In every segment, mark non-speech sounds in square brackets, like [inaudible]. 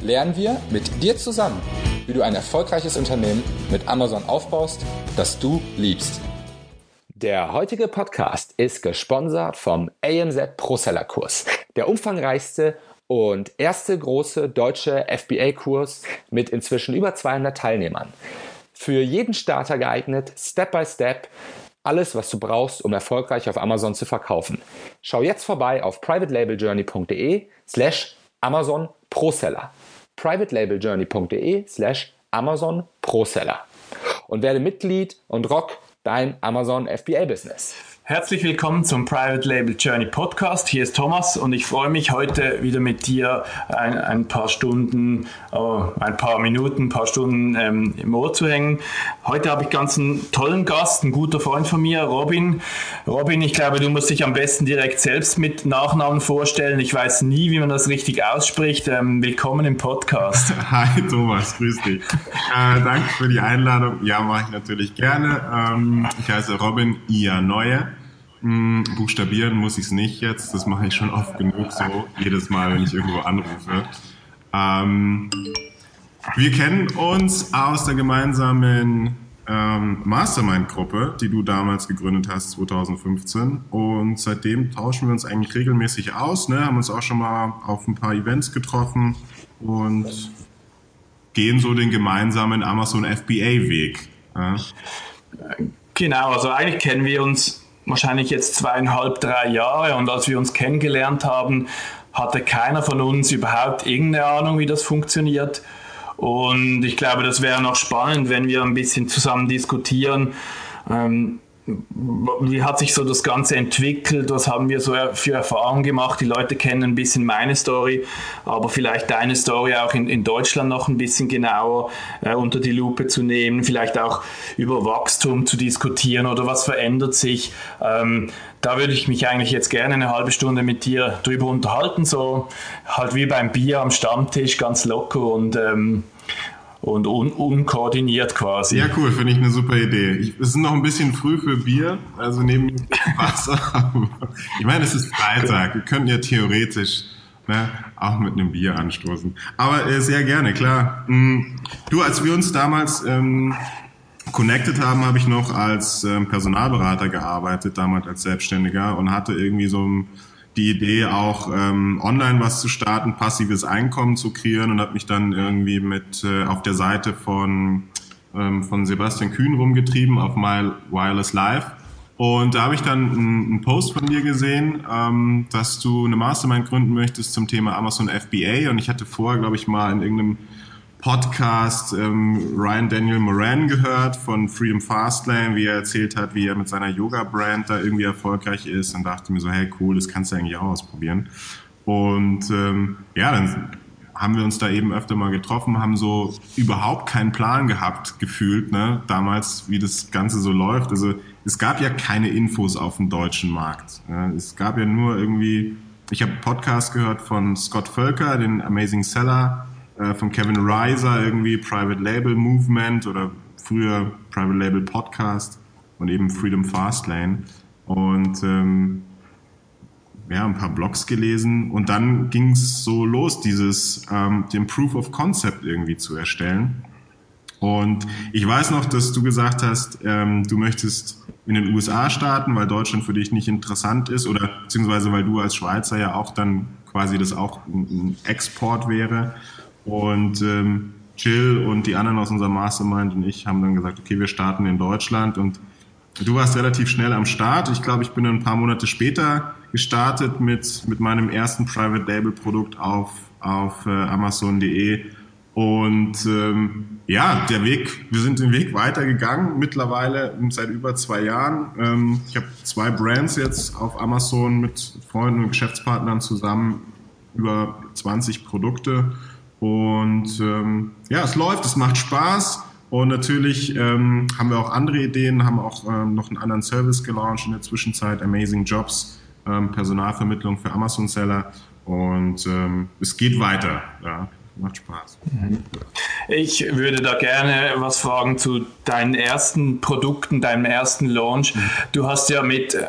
lernen wir mit dir zusammen, wie du ein erfolgreiches Unternehmen mit Amazon aufbaust, das du liebst. Der heutige Podcast ist gesponsert vom AMZ ProSeller Kurs, der umfangreichste und erste große deutsche FBA-Kurs mit inzwischen über 200 Teilnehmern. Für jeden Starter geeignet, Step by Step alles, was du brauchst, um erfolgreich auf Amazon zu verkaufen. Schau jetzt vorbei auf privatelabeljourney.de slash Amazon ProSeller. privatelabeljourney.de slash Amazon ProSeller. Und werde Mitglied und rock dein Amazon FBA Business. Herzlich willkommen zum Private Label Journey Podcast. Hier ist Thomas und ich freue mich heute wieder mit dir ein, ein paar Stunden, oh, ein paar Minuten, ein paar Stunden ähm, im Ohr zu hängen. Heute habe ich ganz einen tollen Gast, ein guter Freund von mir, Robin. Robin, ich glaube, du musst dich am besten direkt selbst mit Nachnamen vorstellen. Ich weiß nie, wie man das richtig ausspricht. Ähm, willkommen im Podcast. [laughs] Hi Thomas, grüß dich. Äh, danke für die Einladung. Ja, mache ich natürlich gerne. Ähm, ich heiße Robin Ia Neue. Hm, buchstabieren muss ich es nicht jetzt, das mache ich schon oft genug so, jedes Mal, wenn ich irgendwo anrufe. Ähm, wir kennen uns aus der gemeinsamen ähm, Mastermind-Gruppe, die du damals gegründet hast, 2015. Und seitdem tauschen wir uns eigentlich regelmäßig aus, ne? haben uns auch schon mal auf ein paar Events getroffen und gehen so den gemeinsamen Amazon FBA-Weg. Ja? Genau, also eigentlich kennen wir uns wahrscheinlich jetzt zweieinhalb, drei Jahre und als wir uns kennengelernt haben, hatte keiner von uns überhaupt irgendeine Ahnung, wie das funktioniert. Und ich glaube, das wäre noch spannend, wenn wir ein bisschen zusammen diskutieren. Ähm, wie hat sich so das Ganze entwickelt? Was haben wir so für Erfahrungen gemacht? Die Leute kennen ein bisschen meine Story, aber vielleicht deine Story auch in, in Deutschland noch ein bisschen genauer äh, unter die Lupe zu nehmen, vielleicht auch über Wachstum zu diskutieren oder was verändert sich. Ähm, da würde ich mich eigentlich jetzt gerne eine halbe Stunde mit dir drüber unterhalten, so halt wie beim Bier am Stammtisch, ganz locker und ähm, und un unkoordiniert quasi. Ja, cool, finde ich eine super Idee. Ich, es ist noch ein bisschen früh für Bier, also neben [laughs] Wasser. ich meine, es ist Freitag. Wir könnten ja theoretisch ne, auch mit einem Bier anstoßen. Aber äh, sehr gerne, klar. Mm, du, als wir uns damals ähm, connected haben, habe ich noch als ähm, Personalberater gearbeitet, damals als Selbstständiger und hatte irgendwie so ein die Idee auch ähm, online was zu starten, passives Einkommen zu kreieren und habe mich dann irgendwie mit äh, auf der Seite von ähm, von Sebastian Kühn rumgetrieben auf My Wireless Live und da habe ich dann einen Post von dir gesehen, ähm, dass du eine Mastermind gründen möchtest zum Thema Amazon FBA und ich hatte vorher, glaube ich, mal in irgendeinem Podcast ähm, Ryan Daniel Moran gehört von Freedom Fastlane, wie er erzählt hat, wie er mit seiner Yoga-Brand da irgendwie erfolgreich ist und dachte mir so, hey cool, das kannst du eigentlich auch ausprobieren. Und ähm, ja, dann haben wir uns da eben öfter mal getroffen, haben so überhaupt keinen Plan gehabt, gefühlt, ne, damals, wie das Ganze so läuft. Also es gab ja keine Infos auf dem deutschen Markt. Ne? Es gab ja nur irgendwie, ich habe Podcast gehört von Scott Völker, den Amazing Seller, äh, von Kevin Reiser irgendwie Private Label Movement oder früher Private Label Podcast und eben Freedom Fastlane und ähm, ja, ein paar Blogs gelesen und dann ging es so los, dieses ähm, den Proof of Concept irgendwie zu erstellen. Und ich weiß noch, dass du gesagt hast, ähm, du möchtest in den USA starten, weil Deutschland für dich nicht interessant ist oder beziehungsweise weil du als Schweizer ja auch dann quasi das auch ein Export wäre. Und ähm, Jill und die anderen aus unserem Mastermind und ich haben dann gesagt, okay, wir starten in Deutschland und du warst relativ schnell am Start. Ich glaube, ich bin ein paar Monate später gestartet mit, mit meinem ersten Private Label Produkt auf, auf äh, Amazon.de. Und ähm, ja, der Weg, wir sind den Weg weitergegangen, mittlerweile seit über zwei Jahren. Ähm, ich habe zwei Brands jetzt auf Amazon mit Freunden und Geschäftspartnern zusammen, über 20 Produkte Und ähm, ja, es läuft, es macht Spaß. Und natürlich ähm, haben wir auch andere Ideen, haben auch ähm, noch einen anderen Service gelauncht in der Zwischenzeit, Amazing Jobs, ähm, Personalvermittlung für Amazon-Seller. Und ähm, es geht weiter. Ja macht Spaß. Ich würde da gerne was fragen zu deinen ersten Produkten, deinem ersten Launch. Du hast ja mit, äh,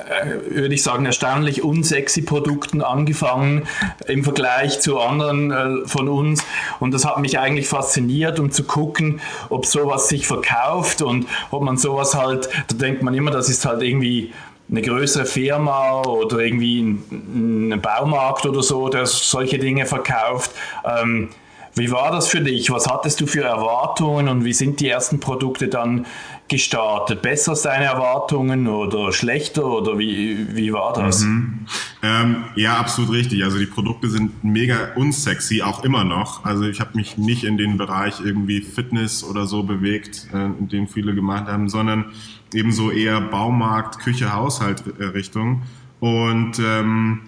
würde ich sagen, erstaunlich unsexy Produkten angefangen im Vergleich zu anderen äh, von uns. Und das hat mich eigentlich fasziniert, um zu gucken, ob sowas sich verkauft und ob man sowas halt, da denkt man immer, das ist halt irgendwie eine größere Firma oder irgendwie ein, ein Baumarkt oder so, der solche Dinge verkauft. Ähm, wie war das für dich? Was hattest du für Erwartungen und wie sind die ersten Produkte dann gestartet? Besser als deine Erwartungen oder schlechter oder wie, wie war das? Mhm. Ähm, ja, absolut richtig. Also die Produkte sind mega unsexy, auch immer noch. Also ich habe mich nicht in den Bereich irgendwie Fitness oder so bewegt, äh, in dem viele gemacht haben, sondern eben so eher Baumarkt, Küche, Haushalt äh. Und ähm,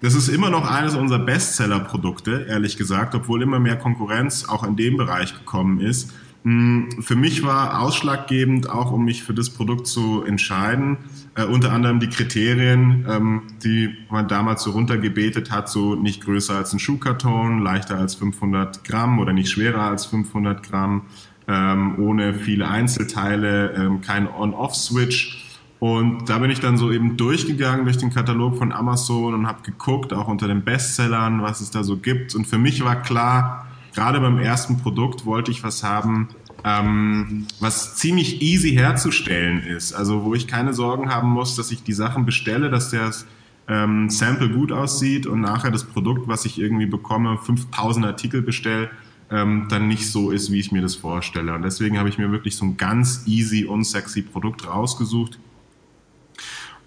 das ist immer noch eines unserer Bestseller-Produkte, ehrlich gesagt, obwohl immer mehr Konkurrenz auch in dem Bereich gekommen ist. Mm, für mich war ausschlaggebend, auch um mich für das Produkt zu entscheiden, äh, unter anderem die Kriterien, ähm, die man damals so runtergebetet hat, so nicht größer als ein Schuhkarton, leichter als 500 Gramm oder nicht schwerer als 500 Gramm, ähm, ohne viele Einzelteile, ähm, kein On-Off-Switch und da bin ich dann so eben durchgegangen durch den Katalog von Amazon und habe geguckt, auch unter den Bestsellern, was es da so gibt. Und für mich war klar, gerade beim ersten Produkt wollte ich was haben, ähm, was ziemlich easy herzustellen ist. Also wo ich keine Sorgen haben muss, dass ich die Sachen bestelle, dass der ähm, Sample gut aussieht und nachher das Produkt, was ich irgendwie bekomme, 5000 Artikel bestelle, ähm, dann nicht so ist, wie ich mir das vorstelle. Und deswegen habe ich mir wirklich so ein ganz easy, unsexy Produkt rausgesucht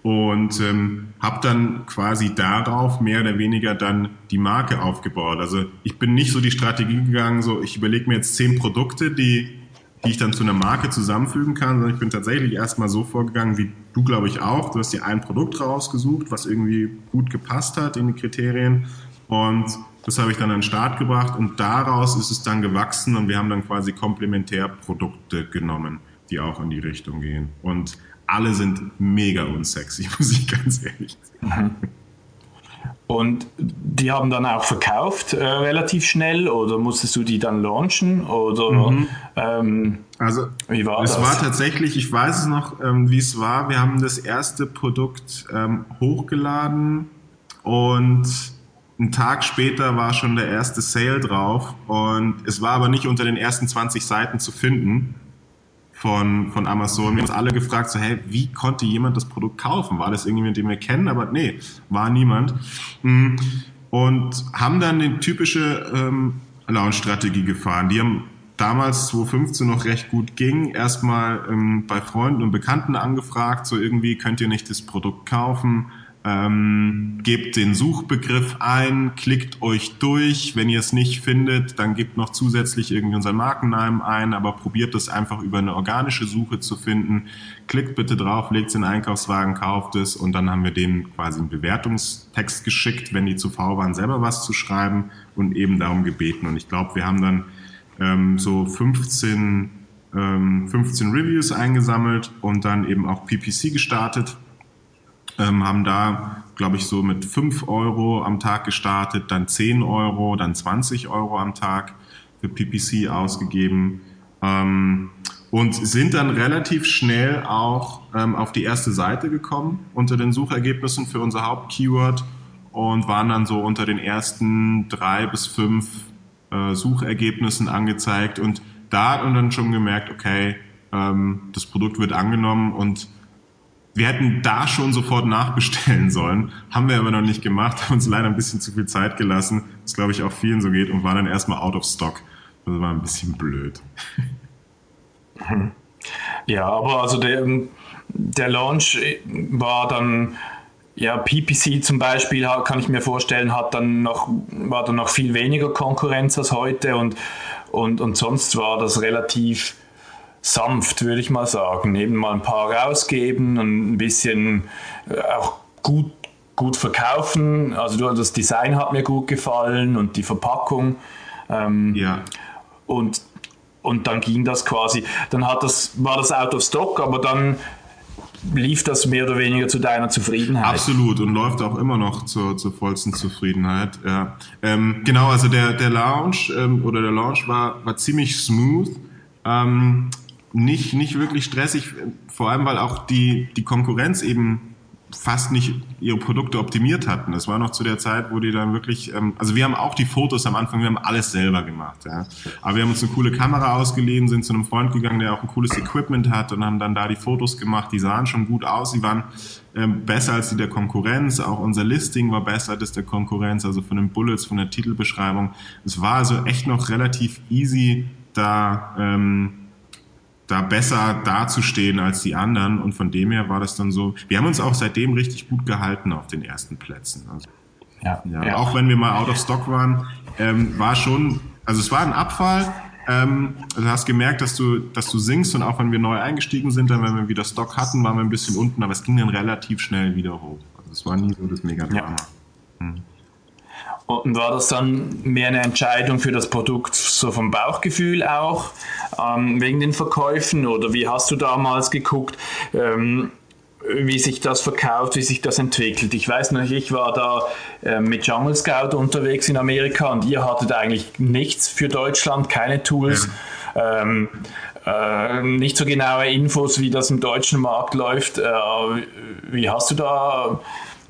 und ähm, habe dann quasi darauf mehr oder weniger dann die Marke aufgebaut. Also ich bin nicht so die Strategie gegangen, so ich überlege mir jetzt zehn Produkte, die, die ich dann zu einer Marke zusammenfügen kann, sondern ich bin tatsächlich erstmal so vorgegangen, wie du glaube ich auch. Du hast dir ein Produkt rausgesucht, was irgendwie gut gepasst hat in die Kriterien und das habe ich dann an den Start gebracht und daraus ist es dann gewachsen und wir haben dann quasi Komplementärprodukte genommen, die auch in die Richtung gehen. Und alle sind mega unsexy, [laughs] muss ich ganz ehrlich sagen. Und die haben dann auch verkauft äh, relativ schnell oder musstest du die dann launchen oder mhm. ähm, also wie war es das? war tatsächlich, ich weiß es noch, ähm, wie es war. Wir haben das erste Produkt ähm, hochgeladen und einen Tag später war schon der erste Sale drauf und es war aber nicht unter den ersten 20 Seiten zu finden von, von Amazon. Wir haben uns alle gefragt, so, hey, wie konnte jemand das Produkt kaufen? War das irgendjemand, den wir kennen? Aber nee, war niemand. Mm. Und haben dann die typische ähm, Launch-Strategie gefahren. Die haben damals 2015 noch recht gut ging, erstmal ähm, bei Freunden und Bekannten angefragt, so irgendwie könnt ihr nicht das Produkt kaufen, ähm, gebt den Suchbegriff ein, klickt euch durch. Wenn ihr es nicht findet, dann gebt noch zusätzlich irgendwie unseren Markennamen ein, aber probiert es einfach über eine organische Suche zu finden. Klickt bitte drauf, legt es in den Einkaufswagen, kauft es und dann haben wir denen quasi einen Bewertungstext geschickt, wenn die zu faul waren, selber was zu schreiben und eben darum gebeten. Und ich glaube, wir haben dann ähm, so 15, ähm, 15 Reviews eingesammelt und dann eben auch PPC gestartet ähm, haben da, glaube ich, so mit 5 Euro am Tag gestartet, dann 10 Euro, dann 20 Euro am Tag für PPC ausgegeben. Ähm, und sind dann relativ schnell auch ähm, auf die erste Seite gekommen unter den Suchergebnissen für unser Hauptkeyword und waren dann so unter den ersten drei bis fünf äh, Suchergebnissen angezeigt und da hat man dann schon gemerkt, okay, ähm, das Produkt wird angenommen und wir hätten da schon sofort nachbestellen sollen, haben wir aber noch nicht gemacht, haben uns leider ein bisschen zu viel Zeit gelassen, was glaube ich auch vielen so geht und waren dann erstmal out of stock. Das war ein bisschen blöd. [laughs] Ja, aber also der, der Launch war dann, ja, PPC zum Beispiel, kann ich mir vorstellen, hat dann noch, war dann noch viel weniger Konkurrenz als heute und, und, und sonst war das relativ sanft, würde ich mal sagen. Eben mal ein paar rausgeben und ein bisschen äh, auch gut gut verkaufen. Also du, das Design hat mir gut gefallen und die Verpackung. Ähm, ja. Und, und dann ging das quasi, dann hat das, war das out of stock, aber dann lief das mehr oder weniger zu deiner Zufriedenheit. Absolut und läuft auch immer noch zur, zur vollsten Zufriedenheit. Ja. Ähm, genau, also der, der Launch ähm, oder der Launch war, war ziemlich smooth. Ähm, nicht, nicht wirklich stressig, vor allem weil auch die, die Konkurrenz eben fast nicht ihre Produkte optimiert hatten. Das war noch zu der Zeit, wo die dann wirklich, ähm, also wir haben auch die Fotos am Anfang, wir haben alles selber gemacht, ja. Aber wir haben uns eine coole Kamera ausgeliehen, sind zu einem Freund gegangen, der auch ein cooles Equipment hat und haben dann da die Fotos gemacht. Die sahen schon gut aus, die waren ähm, besser als die der Konkurrenz. Auch unser Listing war besser als der Konkurrenz, also von den Bullets, von der Titelbeschreibung. Es war also echt noch relativ easy, da ähm, da besser dazustehen als die anderen. Und von dem her war das dann so. Wir haben uns auch seitdem richtig gut gehalten auf den ersten Plätzen. Also, ja, ja, ja. Auch wenn wir mal out of stock waren, ähm, war schon, also es war ein Abfall. Ähm, du hast gemerkt, dass du, dass du singst und auch wenn wir neu eingestiegen sind, dann wenn wir wieder Stock hatten, waren wir ein bisschen unten, aber es ging dann relativ schnell wieder hoch. Also es war nie so das Mega-Drama. Ja. Hm. Und war das dann mehr eine Entscheidung für das Produkt so vom Bauchgefühl auch, ähm, wegen den Verkäufen? Oder wie hast du damals geguckt, ähm, wie sich das verkauft, wie sich das entwickelt? Ich weiß noch, ich war da äh, mit Jungle Scout unterwegs in Amerika und ihr hattet eigentlich nichts für Deutschland, keine Tools. Ja. Ähm, äh, nicht so genaue Infos, wie das im deutschen Markt läuft. Äh, wie hast du da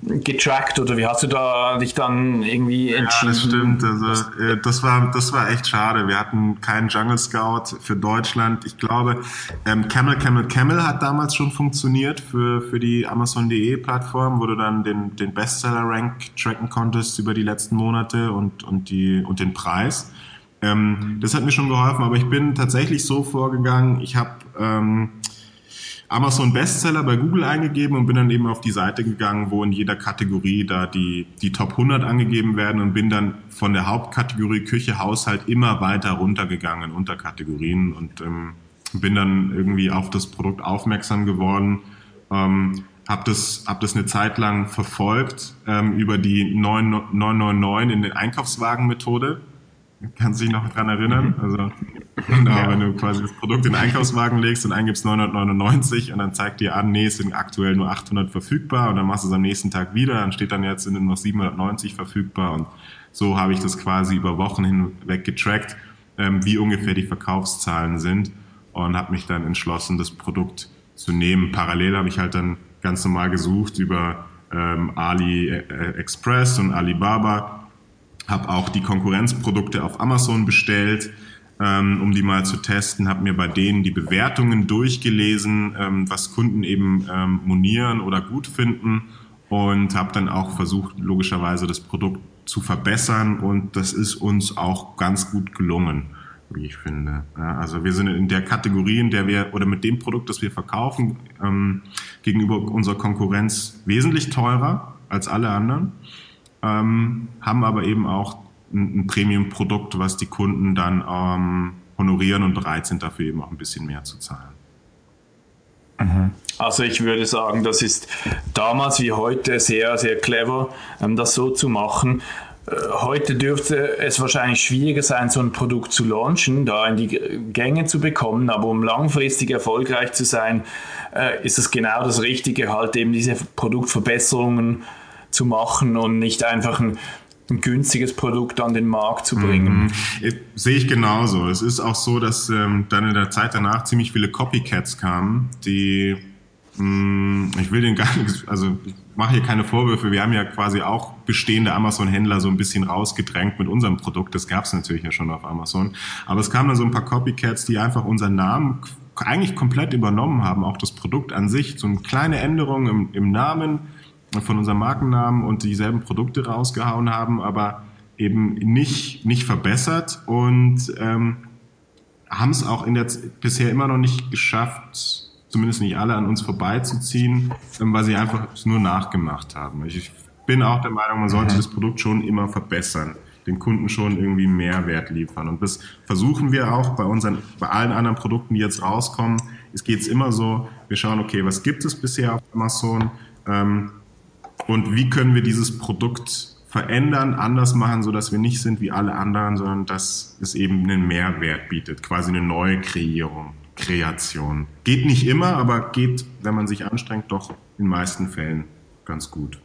getrackt oder wie hast du da dich dann irgendwie entschieden? Ja, das stimmt. Also äh, das war das war echt schade. Wir hatten keinen Jungle Scout für Deutschland. Ich glaube, ähm, Camel Camel Camel hat damals schon funktioniert für für die Amazon.de Plattform, wo du dann den den Bestseller Rank tracken konntest über die letzten Monate und und die und den Preis. Ähm, das hat mir schon geholfen, aber ich bin tatsächlich so vorgegangen. Ich habe ähm, Amazon Bestseller bei Google eingegeben und bin dann eben auf die Seite gegangen, wo in jeder Kategorie da die, die Top 100 angegeben werden und bin dann von der Hauptkategorie Küche, Haushalt immer weiter runtergegangen in Unterkategorien und ähm, bin dann irgendwie auf das Produkt aufmerksam geworden. Ähm, habe das, hab das eine Zeit lang verfolgt ähm, über die 999 in den Einkaufswagen-Methode. Kannst du dich noch dran erinnern? Mhm. Also Genau, ja. wenn du quasi das Produkt in den Einkaufswagen legst und eingibst 999 und dann zeigt dir an, nee, es sind aktuell nur 800 verfügbar und dann machst du es am nächsten Tag wieder, dann steht dann jetzt sind nur noch 790 verfügbar und so habe ich das quasi über Wochen hinweg getrackt, ähm, wie ungefähr die Verkaufszahlen sind und habe mich dann entschlossen, das Produkt zu nehmen. Parallel habe ich halt dann ganz normal gesucht über ähm, AliExpress und Alibaba, habe auch die Konkurrenzprodukte auf Amazon bestellt, ähm, um die mal zu testen, habe mir bei denen die Bewertungen durchgelesen, ähm, was Kunden eben ähm, monieren oder gut finden und habe dann auch versucht, logischerweise das Produkt zu verbessern und das ist uns auch ganz gut gelungen, wie ich finde. Ja, also wir sind in der Kategorie, in der wir oder mit dem Produkt, das wir verkaufen, ähm, gegenüber unserer Konkurrenz wesentlich teurer als alle anderen, ähm, haben aber eben auch ein, ein Premium-Produkt, was die Kunden dann ähm, honorieren und bereit sind, dafür eben auch ein bisschen mehr zu zahlen. Mhm. Also ich würde sagen, das ist damals wie heute sehr, sehr clever, ähm, das so zu machen. Äh, heute dürfte es wahrscheinlich schwieriger sein, so ein Produkt zu launchen, da in die Gänge zu bekommen, aber um langfristig erfolgreich zu sein, äh, ist es genau das Richtige, halt eben diese Produktverbesserungen zu machen und nicht einfach ein ein günstiges Produkt an den Markt zu bringen. Mhm. Sehe ich genauso. Es ist auch so, dass ähm, dann in der Zeit danach ziemlich viele Copycats kamen, die mh, mm, ich will den gar nicht, also ich mache hier keine Vorwürfe, wir haben ja quasi auch bestehende Amazon-Händler so ein bisschen rausgedrängt mit unserem Produkt, das gab es natürlich ja schon auf Amazon, aber es kamen dann so ein paar Copycats, die einfach unseren Namen eigentlich komplett übernommen haben, auch das Produkt an sich, so eine kleine Änderung im, im Namen, von unserem Markennamen und dieselben Produkte rausgehauen haben, aber eben nicht, nicht verbessert und ähm, haben es auch in der bisher immer noch nicht geschafft, zumindest nicht alle an uns vorbeizuziehen, ähm, weil sie einfach nur nachgemacht haben. Ich bin auch der Meinung, man sollte mhm. das Produkt schon immer verbessern, den Kunden schon irgendwie Mehrwert liefern. Und das versuchen wir auch bei unseren, bei allen anderen Produkten, die jetzt rauskommen. Es geht immer so, wir schauen, okay, was gibt es bisher auf Amazon? Ähm, und wie können wir dieses Produkt verändern, anders machen, so dass wir nicht sind wie alle anderen, sondern dass es eben einen Mehrwert bietet, quasi eine neue Kreierung, Kreation. Geht nicht immer, aber geht, wenn man sich anstrengt, doch in den meisten Fällen ganz gut.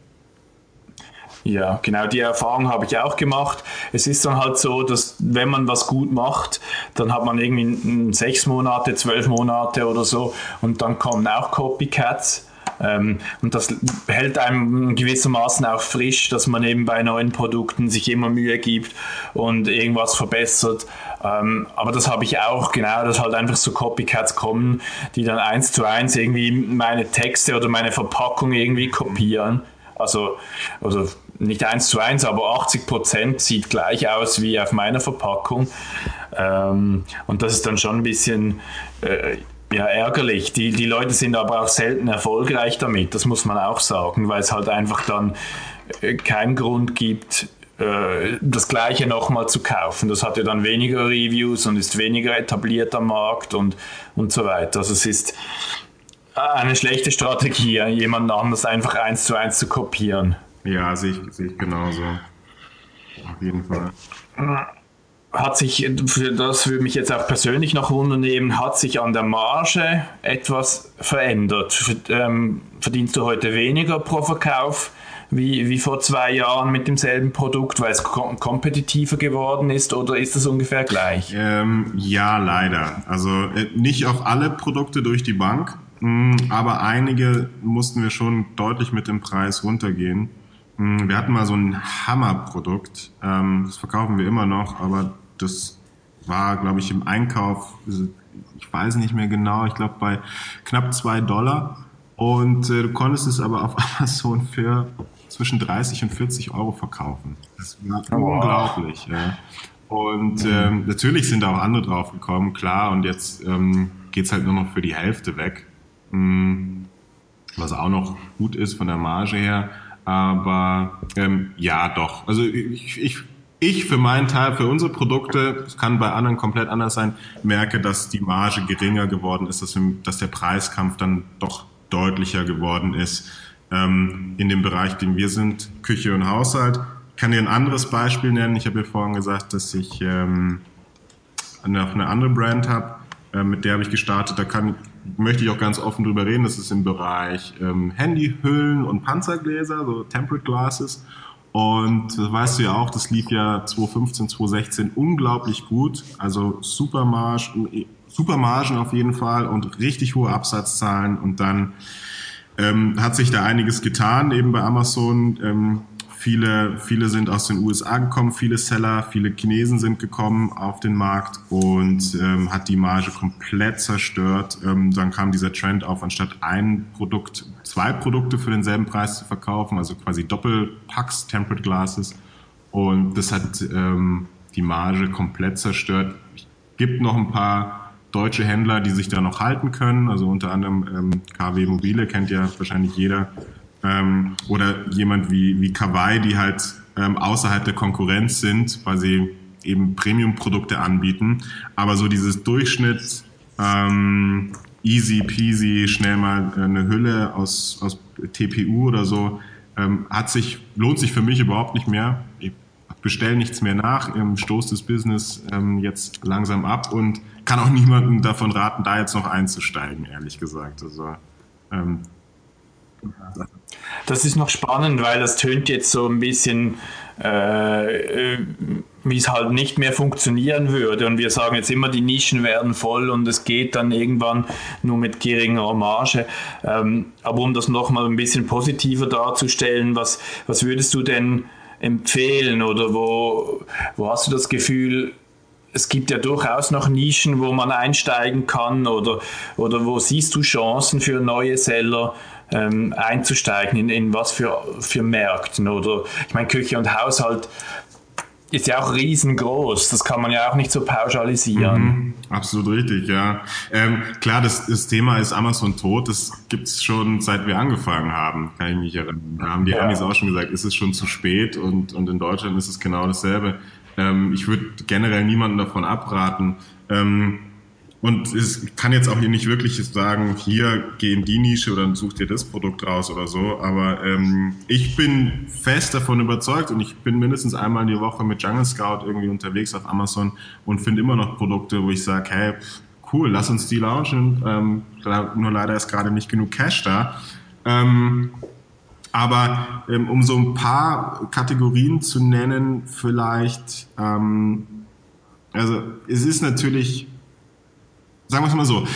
Ja, genau, die Erfahrung habe ich auch gemacht. Es ist dann halt so, dass wenn man was gut macht, dann hat man irgendwie sechs Monate, zwölf Monate oder so und dann kommen auch Copycats. Ähm, und das hält einem gewissermaßen auch frisch, dass man eben bei neuen Produkten sich immer Mühe gibt und irgendwas verbessert. Ähm, aber das habe ich auch, genau, dass halt einfach so Copycats kommen, die dann eins zu eins irgendwie meine Texte oder meine Verpackung irgendwie kopieren. Also, also nicht eins zu eins, aber 80 Prozent sieht gleich aus wie auf meiner Verpackung. Ähm, und das ist dann schon ein bisschen äh, ja, ärgerlich. Die, die Leute sind aber auch selten erfolgreich damit, das muss man auch sagen, weil es halt einfach dann äh, keinen Grund gibt, äh, das gleiche nochmal zu kaufen. Das hat ja dann weniger Reviews und ist weniger etabliert am Markt und, und so weiter. Also es ist eine schlechte Strategie, jemanden anders einfach eins zu eins zu kopieren. Ja, sehe ich, sehe ich genauso. Auf jeden Fall. Hat sich, das würde mich jetzt auch persönlich noch wundern, hat sich an der Marge etwas verändert? Ähm, verdienst du heute weniger pro Verkauf wie, wie vor zwei Jahren mit demselben Produkt, weil es kom kompetitiver geworden ist oder ist es ungefähr gleich? Ähm, ja, leider. Also äh, nicht auf alle Produkte durch die Bank, mm, aber einige mussten wir schon deutlich mit dem Preis runtergehen. Hm, wir hatten mal so ein Hammerprodukt, ähm, das verkaufen wir immer noch, aber das war, glaube ich, im Einkauf, ich weiß nicht mehr genau, ich glaube bei knapp zwei Dollar. Und äh, du konntest es aber auf [laughs] Amazon für zwischen 30 und 40 Euro verkaufen. Das war wow. unglaublich. Ja. Und ähm, natürlich sind da auch andere drauf gekommen, klar. Und jetzt ähm, geht's halt nur noch für die Hälfte weg. Mhm. Was auch noch gut ist von der Marge her. Aber ähm, ja, doch. Also ich, ich, ich für meinen Teil, für unsere Produkte, es kann bei anderen komplett anders sein, merke, dass die Marge geringer geworden ist, dass, dass der Preiskampf dann doch deutlicher geworden ist ähm, in dem Bereich, den wir sind, Küche und Haushalt. Ich kann dir ein anderes Beispiel nennen. Ich habe ja vorhin gesagt, dass ich ähm, eine, eine andere Brand habe, äh, mit der habe ich gestartet. Da kann, möchte ich auch ganz offen drüber reden. Das ist im Bereich ähm, Handyhüllen und Panzergläser, so Temperate Glasses. Und weißt du ja auch, das lief ja 2015, 2016 unglaublich gut. Also super Margen auf jeden Fall und richtig hohe Absatzzahlen. Und dann ähm, hat sich da einiges getan, eben bei Amazon. Ähm, Viele, viele sind aus den USA gekommen, viele Seller, viele Chinesen sind gekommen auf den Markt und ähm, hat die Marge komplett zerstört. Ähm, dann kam dieser Trend auf, anstatt ein Produkt, zwei Produkte für denselben Preis zu verkaufen, also quasi Doppelpacks, Temperate Glasses. Und das hat ähm, die Marge komplett zerstört. Es gibt noch ein paar deutsche Händler, die sich da noch halten können. Also unter anderem ähm, KW Mobile kennt ja wahrscheinlich jeder ähm, oder jemand wie, wie Kawaii, die halt ähm, außerhalb der Konkurrenz sind, weil sie eben Premium-Produkte anbieten. Aber so dieses Durchschnitt, ähm, easy peasy, schnell mal eine Hülle aus, aus TPU oder so, ähm, hat sich, lohnt sich für mich überhaupt nicht mehr. Ich bestelle nichts mehr nach, ähm, stoß das Business ähm, jetzt langsam ab und kann auch niemandem davon raten, da jetzt noch einzusteigen, ehrlich gesagt. Also ähm, das ist noch spannend, weil das tönt jetzt so ein bisschen, äh, wie es halt nicht mehr funktionieren würde. Und wir sagen jetzt immer, die Nischen werden voll und es geht dann irgendwann nur mit geringer Marge. Ähm, aber um das nochmal ein bisschen positiver darzustellen, was, was würdest du denn empfehlen oder wo, wo hast du das Gefühl, es gibt ja durchaus noch Nischen, wo man einsteigen kann oder, oder wo siehst du Chancen für neue Seller? Ähm, einzusteigen, in, in was für, für Märkten. Oder ich meine, Küche und Haushalt ist ja auch riesengroß. Das kann man ja auch nicht so pauschalisieren. Mhm, absolut richtig, ja. Ähm, klar, das, das Thema ist Amazon tot. Das gibt's schon seit wir angefangen haben, kann ich mich erinnern. Da haben die ja. Amis auch schon gesagt, ist es schon zu spät und, und in Deutschland ist es genau dasselbe. Ähm, ich würde generell niemanden davon abraten. Ähm, und es kann jetzt auch hier nicht wirklich sagen, hier geh in die Nische oder such dir das Produkt raus oder so. Aber ähm, ich bin fest davon überzeugt und ich bin mindestens einmal in die Woche mit Jungle Scout irgendwie unterwegs auf Amazon und finde immer noch Produkte, wo ich sage, hey, cool, lass uns die launchen. Ähm, nur leider ist gerade nicht genug Cash da. Ähm, aber ähm, um so ein paar Kategorien zu nennen, vielleicht, ähm, also es ist natürlich sagen wir es mal so,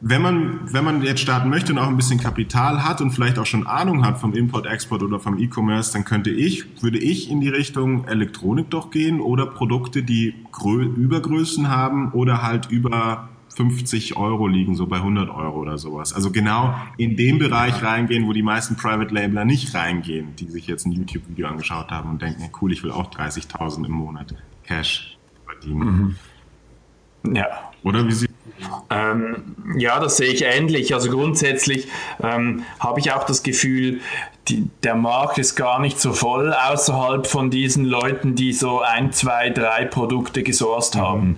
wenn man, wenn man jetzt starten möchte und auch ein bisschen Kapital hat und vielleicht auch schon Ahnung hat vom Import, Export oder vom E-Commerce, dann könnte ich, würde ich in die Richtung Elektronik doch gehen oder Produkte, die Grö Übergrößen haben oder halt über 50 Euro liegen, so bei 100 Euro oder sowas. Also genau in den Bereich reingehen, wo die meisten Private Labeler nicht reingehen, die sich jetzt ein YouTube-Video angeschaut haben und denken, cool, ich will auch 30.000 im Monat Cash verdienen. Mhm. Ja, oder wie Sie? Ähm, ja, das sehe ich ähnlich. Also grundsätzlich ähm, habe ich auch das Gefühl, die, der Markt ist gar nicht so voll außerhalb von diesen Leuten, die so ein, zwei, drei Produkte gesourced mhm. haben.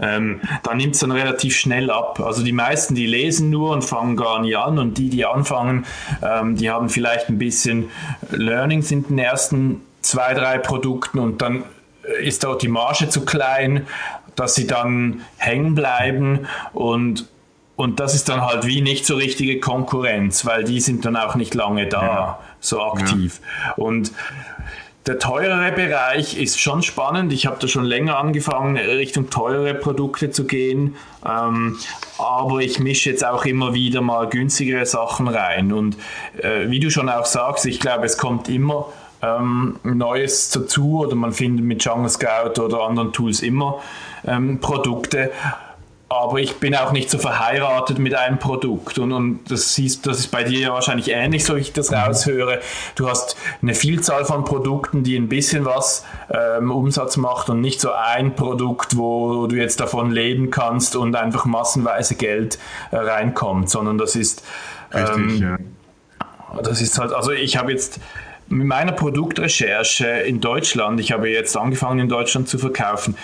Ähm, da nimmt es dann relativ schnell ab. Also die meisten, die lesen nur und fangen gar nicht an und die, die anfangen, ähm, die haben vielleicht ein bisschen Learnings in den ersten zwei, drei Produkten und dann ist dort die Marge zu klein dass sie dann hängen bleiben und und das ist dann halt wie nicht so richtige Konkurrenz, weil die sind dann auch nicht lange da, ja. so aktiv. Ja. Und der teurere Bereich ist schon spannend. Ich habe da schon länger angefangen, Richtung teurere Produkte zu gehen. Ähm, aber ich mische jetzt auch immer wieder mal günstigere Sachen rein. Und äh, wie du schon auch sagst, ich glaube, es kommt immer ähm, Neues dazu oder man findet mit Jungle Scout oder anderen Tools immer ähm, Produkte. Aber ich bin auch nicht so verheiratet mit einem Produkt. Und, und das, siehst, das ist bei dir ja wahrscheinlich ähnlich, so ich das mhm. raushöre. Du hast eine Vielzahl von Produkten, die ein bisschen was ähm, Umsatz macht und nicht so ein Produkt, wo du jetzt davon leben kannst und einfach massenweise Geld äh, reinkommt, sondern das ist. Richtig, ähm, ja. Das ist halt, also ich habe jetzt mit meiner Produktrecherche in Deutschland, ich habe jetzt angefangen in Deutschland zu verkaufen,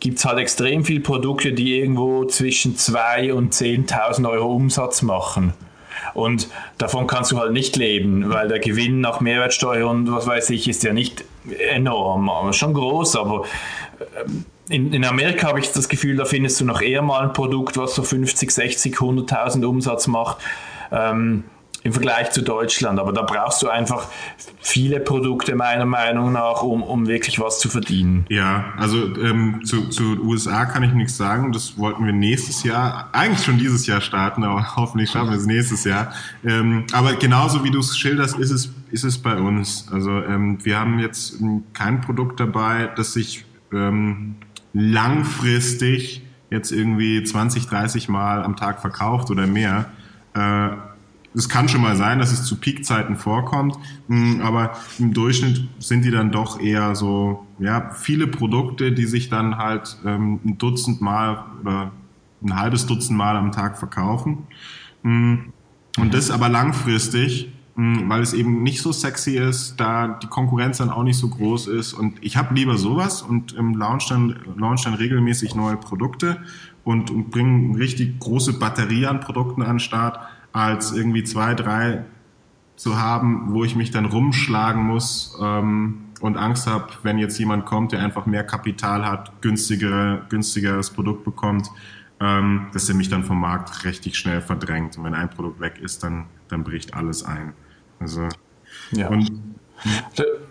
gibt es halt extrem viele Produkte, die irgendwo zwischen 2.000 und 10.000 Euro Umsatz machen. Und davon kannst du halt nicht leben, weil der Gewinn nach Mehrwertsteuer und was weiß ich ist ja nicht enorm, schon groß, aber ähm, in, in Amerika habe ich das Gefühl, da findest du noch eher mal ein Produkt, was so 50, 60, 100.000 Umsatz macht. Ähm, im Vergleich zu Deutschland. Aber da brauchst du einfach viele Produkte meiner Meinung nach, um, um wirklich was zu verdienen. Ja, also ähm, zu, zu USA kann ich nichts sagen. Das wollten wir nächstes Jahr, eigentlich schon dieses Jahr starten, aber [laughs] hoffentlich schaffen wir es nächstes Jahr. Ähm, aber genauso wie du es schilderst, ist es, ist es bei uns. Also ähm, wir haben jetzt kein Produkt dabei, das sich ähm, langfristig jetzt irgendwie 20, 30 Mal am Tag verkauft oder mehr. Äh, es kann schon mal sein, dass es zu Peakzeiten vorkommt, hm, aber im Durchschnitt sind die dann doch eher so, ja, viele Produkte, die sich dann halt ähm, ein Dutzend Mal oder ein halbes Dutzend Mal am Tag verkaufen. Hm, und das aber langfristig, hm, weil es eben nicht so sexy ist, da die Konkurrenz dann auch nicht so groß ist. Und ich habe lieber sowas und im Launch dann, launch dann regelmäßig neue Produkte und, und bringe richtig große Batterie an Produkten an den Start, als irgendwie zwei, drei zu haben, wo ich mich dann rumschlagen muss ähm, und Angst habe, wenn jetzt jemand kommt, der einfach mehr Kapital hat, günstigere, günstigeres Produkt bekommt, ähm, dass er mich dann vom Markt richtig schnell verdrängt. Und wenn ein Produkt weg ist, dann, dann bricht alles ein. Also ja. und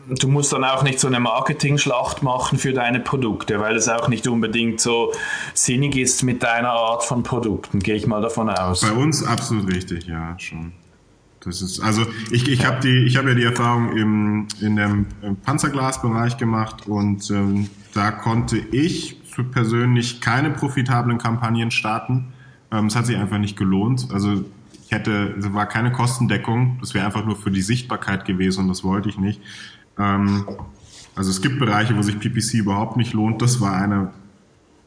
Du musst dann auch nicht so eine Marketing-Schlacht machen für deine Produkte, weil es auch nicht unbedingt so sinnig ist mit deiner Art von Produkten, gehe ich mal davon aus. Bei uns absolut richtig, ja, schon. Das ist, also ich, ich habe habe ja die Erfahrung im, in dem Panzerglasbereich gemacht und ähm, da konnte ich persönlich keine profitablen Kampagnen starten. Ähm, es hat sich einfach nicht gelohnt. Also ich hätte, es war keine Kostendeckung, das wäre einfach nur für die Sichtbarkeit gewesen und das wollte ich nicht. Ähm, also es gibt Bereiche, wo sich PPC überhaupt nicht lohnt, das war einer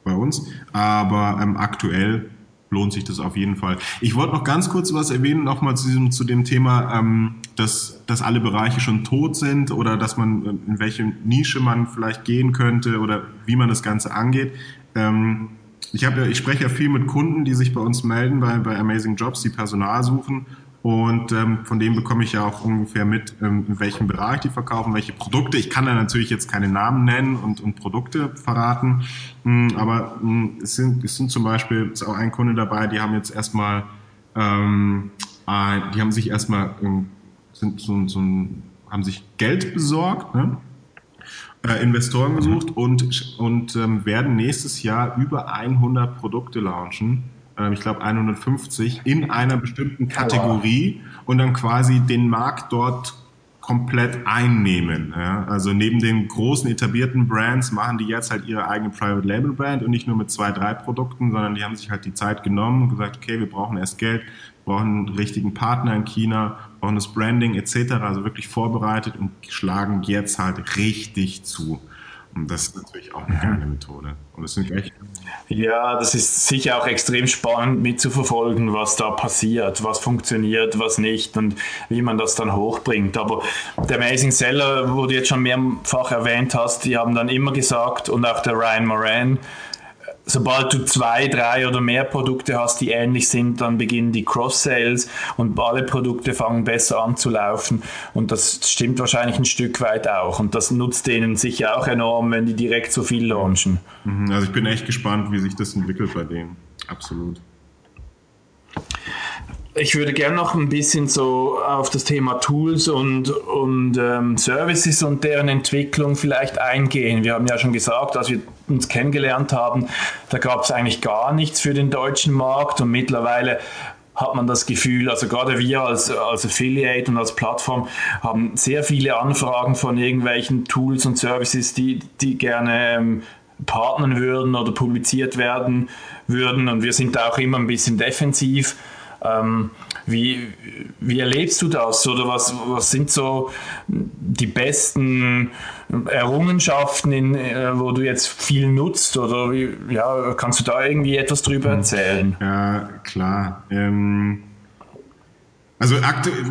bei uns, aber ähm, aktuell lohnt sich das auf jeden Fall. Ich wollte noch ganz kurz was erwähnen, nochmal zu, zu dem Thema, ähm, dass, dass alle Bereiche schon tot sind oder dass man, in welche Nische man vielleicht gehen könnte oder wie man das Ganze angeht. Ähm, ich, hab, ich spreche ja viel mit Kunden, die sich bei uns melden, bei, bei Amazing Jobs, die Personal suchen. Und ähm, von dem bekomme ich ja auch ungefähr mit, ähm, in welchem Bereich die verkaufen, welche Produkte. Ich kann da natürlich jetzt keine Namen nennen und, und Produkte verraten, mh, hm, aber mh, hm, es, sind, es sind zum Beispiel ist auch ein Kunde dabei, die haben jetzt erstmal, ähm, äh, die haben sich erstmal ähm, sind so, so haben sich Geld besorgt, ne? Äh, Investoren gesucht und, und ähm, werden nächstes Jahr über 100 Produkte launchen. Ähm, ich glaube 150 in einer bestimmten Kategorie und dann quasi den Markt dort komplett einnehmen. Ja? Also neben den großen etablierten Brands machen die jetzt halt ihre eigene Private Label Brand und nicht nur mit zwei, drei Produkten, sondern die haben sich halt die Zeit genommen und gesagt, okay, wir brauchen erst Geld, brauchen einen richtigen Partner in China, brauchen das Branding etc. Also wirklich vorbereitet und schlagen jetzt halt richtig zu. Und das ist natürlich auch eine mhm. geile Methode. Und das sind echt ja, das ist sicher auch extrem spannend mitzuverfolgen, was da passiert, was funktioniert, was nicht und wie man das dann hochbringt. Aber der Amazing Seller, wo du jetzt schon mehrfach erwähnt hast, die haben dann immer gesagt und auch der Ryan Moran, sobald du zwei, drei oder mehr Produkte hast, die ähnlich sind, dann beginnen die Cross-Sales und alle Produkte fangen besser an zu laufen. Und das stimmt wahrscheinlich ein Stück weit auch. Und das nutzt denen sicher auch enorm, wenn die direkt so viel launchen. Mhm, also ich bin echt gespannt, wie sich das entwickelt bei denen. Absolut ich würde gerne noch ein bisschen so auf das Thema Tools und, und ähm, Services und deren Entwicklung vielleicht eingehen. Wir haben ja schon gesagt, als wir uns kennengelernt haben, da gab es eigentlich gar nichts für den deutschen Markt und mittlerweile hat man das Gefühl, also gerade wir als, als Affiliate und als Plattform haben sehr viele Anfragen von irgendwelchen Tools und Services, die, die gerne ähm, partnern würden oder publiziert werden würden und wir sind da auch immer ein bisschen defensiv ähm, wie, wie erlebst du das? Oder was, was sind so die besten Errungenschaften, in, äh, wo du jetzt viel nutzt? Oder wie, ja, kannst du da irgendwie etwas drüber erzählen? Ja, klar. Ähm also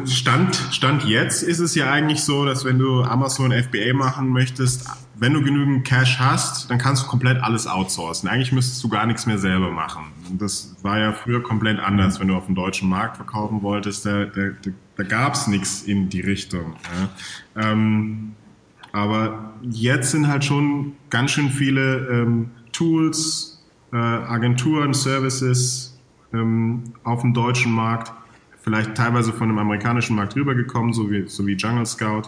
Stand, Stand jetzt ist es ja eigentlich so, dass wenn du Amazon FBA machen möchtest, wenn du genügend Cash hast, dann kannst du komplett alles outsourcen. Eigentlich müsstest du gar nichts mehr selber machen. Das war ja früher komplett anders, wenn du auf dem deutschen Markt verkaufen wolltest. Da, da, da gab es nichts in die Richtung. Ja. Ähm, aber jetzt sind halt schon ganz schön viele ähm, Tools, äh, Agenturen, Services ähm, auf dem deutschen Markt, vielleicht teilweise von dem amerikanischen Markt rübergekommen, so wie, so wie Jungle Scout.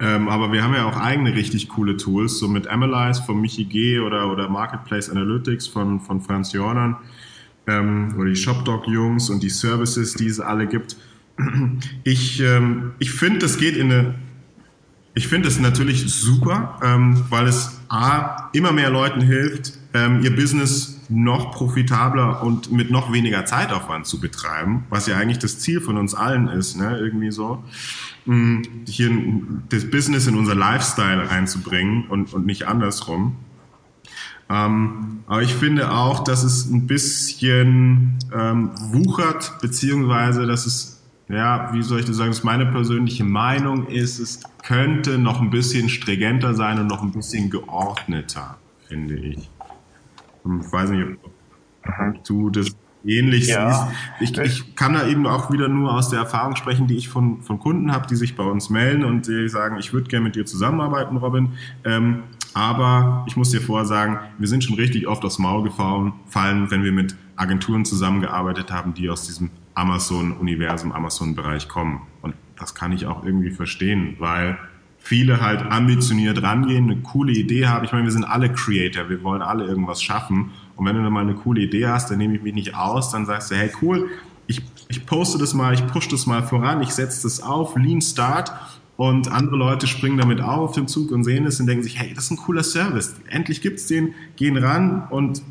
Ähm, aber wir haben ja auch eigene richtig coole Tools, so mit Analyze von Michi G. oder, oder Marketplace Analytics von, von Franz Jordan ähm, oder die ShopDoc-Jungs und die Services, die es alle gibt. [clears throat] Ich, ähm, ich finde, das geht in eine. Ich finde es natürlich super, ähm, weil es A, immer mehr Leuten hilft, ähm, ihr Business noch profitabler und mit noch weniger Zeitaufwand zu betreiben, was ja eigentlich das Ziel von uns allen ist, ne? irgendwie so. Mm, hier das Business in unser Lifestyle reinzubringen und, und nicht andersrum. Ähm, aber ich finde auch, dass es ein bisschen ähm, wuchert, beziehungsweise dass es, ja, wie soll ich das sagen, dass meine persönliche Meinung ist, es könnte noch ein bisschen stringenter sein und noch ein bisschen geordneter, finde ich. Ich weiß nicht, ob du das ähnlich ja. siehst. Ich, ich kann da eben auch wieder nur aus der Erfahrung sprechen, die ich von, von Kunden habe, die sich bei uns melden und die sagen, ich würde gerne mit dir zusammenarbeiten, Robin. Ähm, aber ich muss dir vorher sagen, wir sind schon richtig oft aufs Maul gefallen, wenn wir mit Agenturen zusammengearbeitet haben, die aus diesem Amazon-Universum, Amazon-Bereich kommen. Und das kann ich auch irgendwie verstehen, weil viele halt ambitioniert rangehen, eine coole Idee haben. Ich meine, wir sind alle Creator, wir wollen alle irgendwas schaffen. Und wenn du dann mal eine coole Idee hast, dann nehme ich mich nicht aus, dann sagst du, hey cool, ich, ich poste das mal, ich push das mal voran, ich setze das auf, Lean Start und andere Leute springen damit auf den Zug und sehen es und denken sich, hey, das ist ein cooler Service. Endlich gibt's den, gehen ran und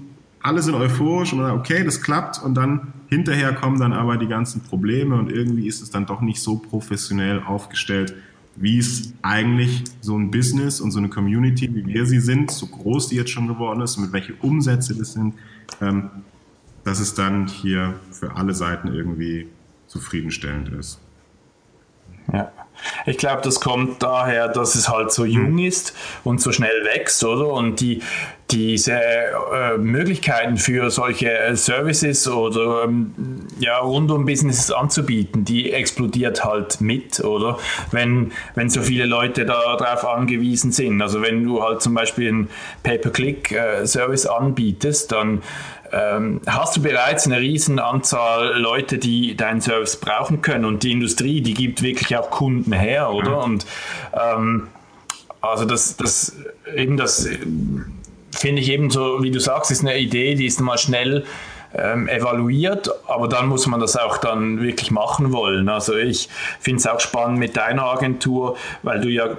alle sind euphorisch und sagen, okay, das klappt und dann hinterher kommen dann aber die ganzen Probleme und irgendwie ist es dann doch nicht so professionell aufgestellt, wie es eigentlich so ein Business und so eine Community, wie wir sie sind, so groß die jetzt schon geworden ist mit welche Umsätze das sind, ähm, dass es dann hier für alle Seiten irgendwie zufriedenstellend ist. Ja. Ich glaube, das kommt daher, dass es halt so jung ist und so schnell wächst, oder? Und die, diese äh, Möglichkeiten für solche äh, Services oder ähm, ja, rund um Businesses anzubieten, die explodiert halt mit, oder? Wenn, wenn so viele Leute darauf angewiesen sind. Also wenn du halt zum Beispiel einen Pay-per-Click-Service äh, anbietest, dann ähm, hast du bereits eine riesen Anzahl Leute, die deinen Service brauchen können und die Industrie, die gibt wirklich auch Kunden her, oder? Und ähm, also das, das eben das finde ich eben so, wie du sagst, ist eine Idee, die ist mal schnell ähm, evaluiert, aber dann muss man das auch dann wirklich machen wollen. Also ich finde es auch spannend mit deiner Agentur, weil du ja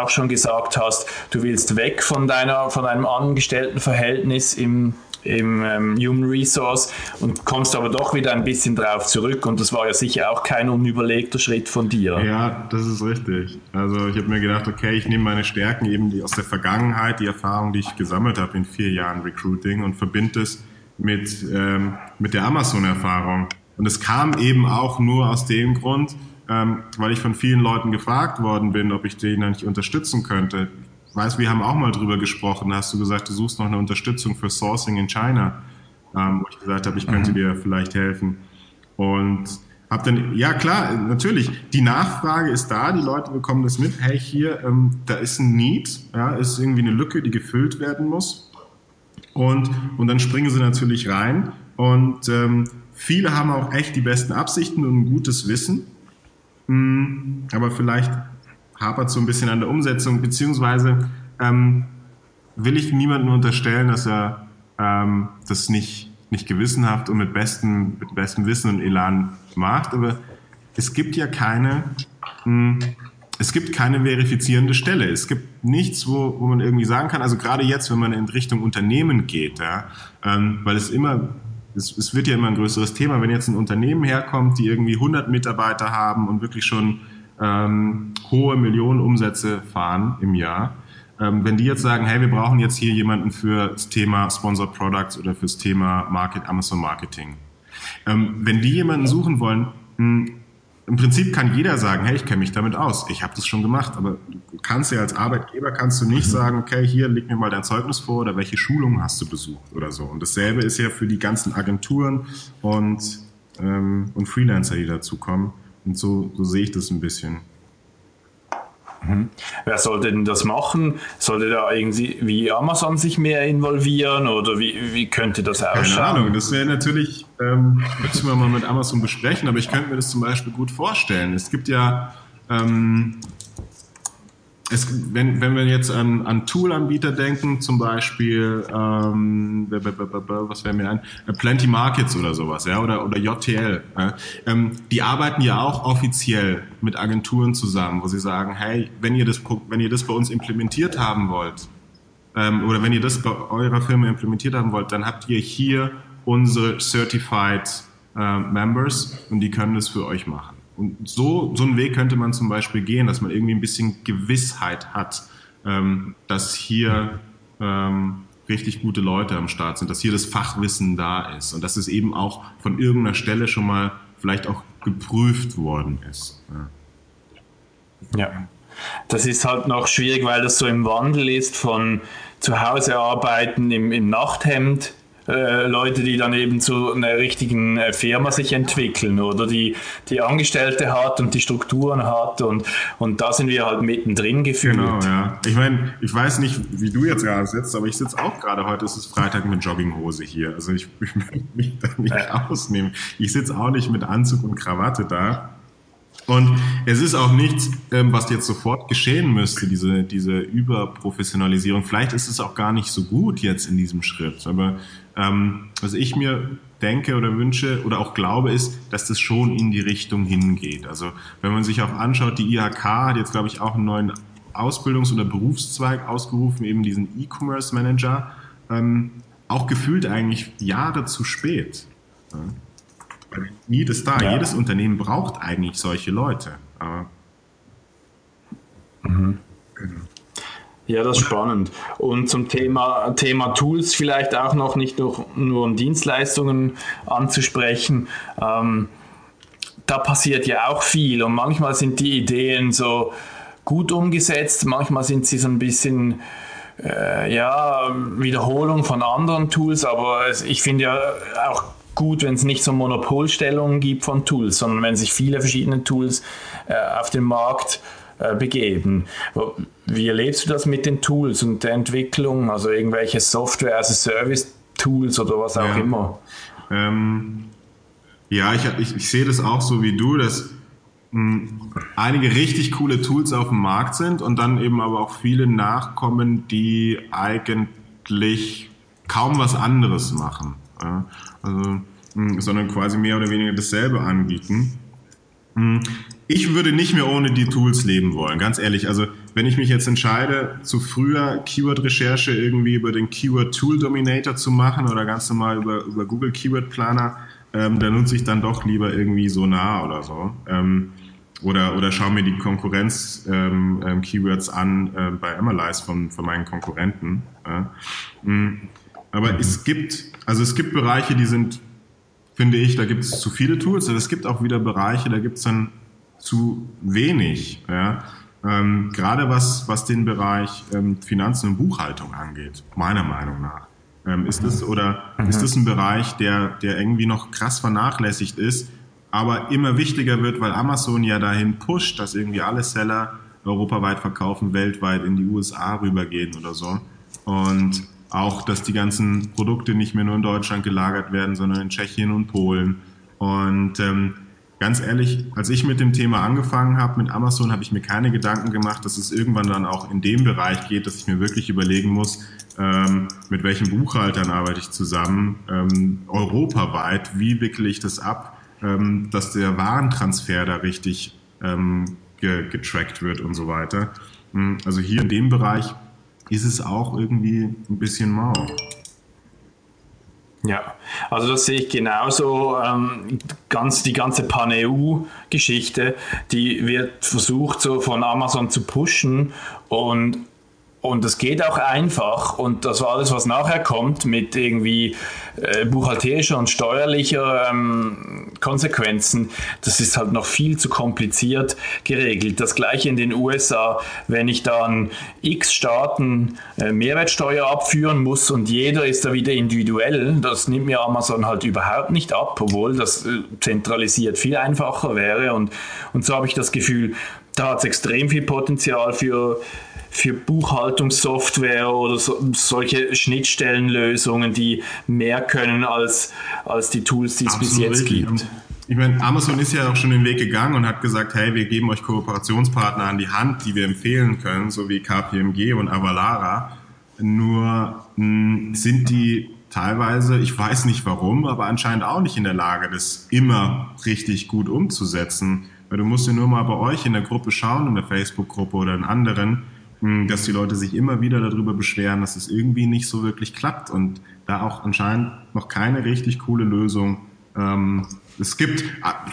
auch schon gesagt hast, du willst weg von deiner, von einem Angestelltenverhältnis im im ähm, Human Resource und kommst aber doch wieder ein bisschen drauf zurück und das war ja sicher auch kein unüberlegter Schritt von dir. Ja, das ist richtig. Also ich habe mir gedacht, okay, ich nehme meine Stärken eben die aus der Vergangenheit, die Erfahrung, die ich gesammelt habe in vier Jahren Recruiting und verbinde es mit, ähm, mit der Amazon-Erfahrung. Und es kam eben auch nur aus dem Grund, ähm, weil ich von vielen Leuten gefragt worden bin, ob ich den eigentlich unterstützen könnte weiß, wir haben auch mal drüber gesprochen. Da hast du gesagt, du suchst noch eine Unterstützung für Sourcing in China, ähm, wo ich gesagt habe, ich könnte mhm. dir vielleicht helfen. Und habe dann, ja klar, natürlich, die Nachfrage ist da, die Leute bekommen das mit, hey, hier, ähm, da ist ein Need, ja, ist irgendwie eine Lücke, die gefüllt werden muss. Und, und dann springen sie natürlich rein. Und ähm, viele haben auch echt die besten Absichten und ein gutes Wissen. Hm, aber vielleicht hapert so ein bisschen an der Umsetzung, beziehungsweise ähm, will ich niemandem unterstellen, dass er ähm, das nicht, nicht gewissenhaft und mit bestem, mit bestem Wissen und Elan macht, aber es gibt ja keine, mh, hm, es gibt keine verifizierende Stelle. Es gibt nichts, wo, wo man irgendwie sagen kann, also gerade jetzt, wenn man in Richtung Unternehmen geht, ja, ähm, weil es immer es, es wird ja immer ein größeres Thema, wenn jetzt ein Unternehmen herkommt, die irgendwie 100 Mitarbeiter haben und wirklich schon ähm, hohe Millionenumsätze fahren im Jahr. Ähm, wenn die jetzt sagen, hey, wir brauchen jetzt hier jemanden für das Thema Sponsored Products oder fürs Thema Market, Amazon Marketing. Ähm, wenn die jemanden suchen wollen, mh, hm, im Prinzip kann jeder sagen, hey, ich kenne mich damit aus, ich habe das schon gemacht, aber du kannst ja als Arbeitgeber kannst du nicht mhm. sagen, okay, hier leg mir mal dein Zeugnis vor oder welche Schulungen hast du besucht oder so. Und dasselbe ist ja für die ganzen Agenturen und, ähm, und Freelancer, die dazukommen. Und so, so sehe ich das ein bisschen. Mhm. Wer sollte denn das machen? Sollte da irgendwie wie Amazon sich mehr involvieren oder wie, wie könnte das ausschauen? Keine Ahnung, das wäre natürlich, ähm, müssen wir mal mit Amazon besprechen, aber ich könnte mir das zum Beispiel gut vorstellen. Es gibt ja ähm, es, wenn, wenn wir jetzt an, an Tool-Anbieter denken, zum Beispiel, ähm, was wäre mir ein, äh, Plenty Markets oder sowas, ja, oder, oder JTL, äh, ähm, die arbeiten ja auch offiziell mit Agenturen zusammen, wo sie sagen, hey, wenn ihr das, wenn ihr das bei uns implementiert haben wollt, ähm, oder wenn ihr das bei eurer Firma implementiert haben wollt, dann habt ihr hier unsere Certified äh, Members und die können das für euch machen. Und so, so einen Weg könnte man zum Beispiel gehen, dass man irgendwie ein bisschen Gewissheit hat, ähm, dass hier ähm, richtig gute Leute am Start sind, dass hier das Fachwissen da ist und dass es eben auch von irgendeiner Stelle schon mal vielleicht auch geprüft worden ist. Ja. ja. Das ist halt noch schwierig, weil das so im Wandel ist von zu Hause arbeiten im, im Nachthemd äh, Leute, die dann eben zu einer richtigen äh, Firma sich entwickeln oder die, die Angestellte hat und die Strukturen hat und, und da sind wir halt mittendrin gefühlt. Genau, ja. Ich meine, ich weiß nicht, wie du jetzt gerade sitzt, aber ich sitze auch gerade heute, ist es Freitag mit Jogginghose hier. Also ich, [laughs] ich möchte mich da nicht ja. ausnehmen. Ich sitze auch nicht mit Anzug und Krawatte da. Und es ist auch nichts, ähm, was jetzt sofort geschehen müsste, diese, diese Überprofessionalisierung. Vielleicht ist es auch gar nicht so gut jetzt in diesem Schritt. Aber ähm, was ich mir denke oder wünsche oder auch glaube, ist, dass das schon in die Richtung hingeht. Also wenn man sich auch anschaut, die IHK hat jetzt, glaube ich, auch einen neuen Ausbildungs- oder Berufszweig ausgerufen, eben diesen E-Commerce Manager. Ähm, auch gefühlt eigentlich Jahre zu spät. Ja. Ist da. Ja. Jedes Unternehmen braucht eigentlich solche Leute. Aber mhm. Ja, das ist spannend. Und zum Thema, Thema Tools vielleicht auch noch nicht nur, nur um Dienstleistungen anzusprechen. Ähm, da passiert ja auch viel und manchmal sind die Ideen so gut umgesetzt, manchmal sind sie so ein bisschen äh, ja, Wiederholung von anderen Tools, aber ich finde ja auch gut, wenn es nicht so Monopolstellungen gibt von Tools, sondern wenn sich viele verschiedene Tools äh, auf den Markt äh, begeben. Wie erlebst du das mit den Tools und der Entwicklung, also irgendwelche Software as a Service Tools oder was auch ja. immer? Ähm, ja, ich, ich, ich sehe das auch so wie du, dass hm, einige richtig coole Tools auf dem Markt sind und dann eben aber auch viele nachkommen, die eigentlich kaum was anderes machen. Ja? Also, hm, sondern quasi mehr oder weniger dasselbe anbieten. Ich würde nicht mehr ohne die Tools leben wollen, ganz ehrlich. Also wenn ich mich jetzt entscheide, zu früher Keyword-Recherche irgendwie über den Keyword Tool Dominator zu machen oder ganz normal über, über Google Keyword Planner, ähm, da nutze ich dann doch lieber irgendwie Sonar oder so. Ähm, oder, oder schaue mir die Konkurrenz-Keywords ähm, ähm an äh, bei Analyze von, von meinen Konkurrenten. Äh. Aber mhm. es gibt, also es gibt Bereiche, die sind, finde ich, da gibt es zu viele Tools, aber es gibt auch wieder Bereiche, da gibt es dann zu wenig. Ja. Ähm, gerade was, was den Bereich ähm, Finanzen und Buchhaltung angeht, meiner Meinung nach. Ähm, ist das oder mhm. ist das ein Bereich, der, der irgendwie noch krass vernachlässigt ist, aber immer wichtiger wird, weil Amazon ja dahin pusht, dass irgendwie alle Seller europaweit verkaufen, weltweit in die USA rübergehen oder so. Und auch, dass die ganzen Produkte nicht mehr nur in Deutschland gelagert werden, sondern in Tschechien und Polen. Und ähm, ganz ehrlich, als ich mit dem Thema angefangen habe, mit Amazon, habe ich mir keine Gedanken gemacht, dass es irgendwann dann auch in dem Bereich geht, dass ich mir wirklich überlegen muss, ähm, mit welchen Buchhaltern arbeite ich zusammen, ähm, europaweit, wie wickle ich das ab, ähm, dass der Warentransfer da richtig ähm, ge getrackt wird und so weiter. Hm, also hier in dem Bereich ist es auch irgendwie ein bisschen mau. Ja, also das sehe ich genauso. Ähm, ganz, die ganze Pan-EU-Geschichte, die wird versucht so von Amazon zu pushen und und es geht auch einfach. Und das war alles, was nachher kommt mit irgendwie äh, buchhalterischer und steuerlicher ähm, Konsequenzen, das ist halt noch viel zu kompliziert geregelt. Das gleiche in den USA, wenn ich dann x Staaten äh, Mehrwertsteuer abführen muss und jeder ist da wieder individuell, das nimmt mir Amazon halt überhaupt nicht ab, obwohl das äh, zentralisiert viel einfacher wäre. Und, und so habe ich das Gefühl, da hat es extrem viel Potenzial für für Buchhaltungssoftware oder so, solche Schnittstellenlösungen, die mehr können als, als die Tools, die es bis jetzt gibt. Ich meine, Amazon ist ja auch schon den Weg gegangen und hat gesagt, hey, wir geben euch Kooperationspartner an die Hand, die wir empfehlen können, so wie KPMG und Avalara. Nur mh, hm, sind die teilweise, ich weiß nicht warum, aber anscheinend auch nicht in der Lage, das immer richtig gut umzusetzen. Weil du musst ja nur mal bei euch in der Gruppe schauen, in der Facebook-Gruppe oder in anderen, dass die Leute sich immer wieder darüber beschweren, dass es irgendwie nicht so wirklich klappt und da auch anscheinend noch keine richtig coole Lösung ähm, es gibt, ah,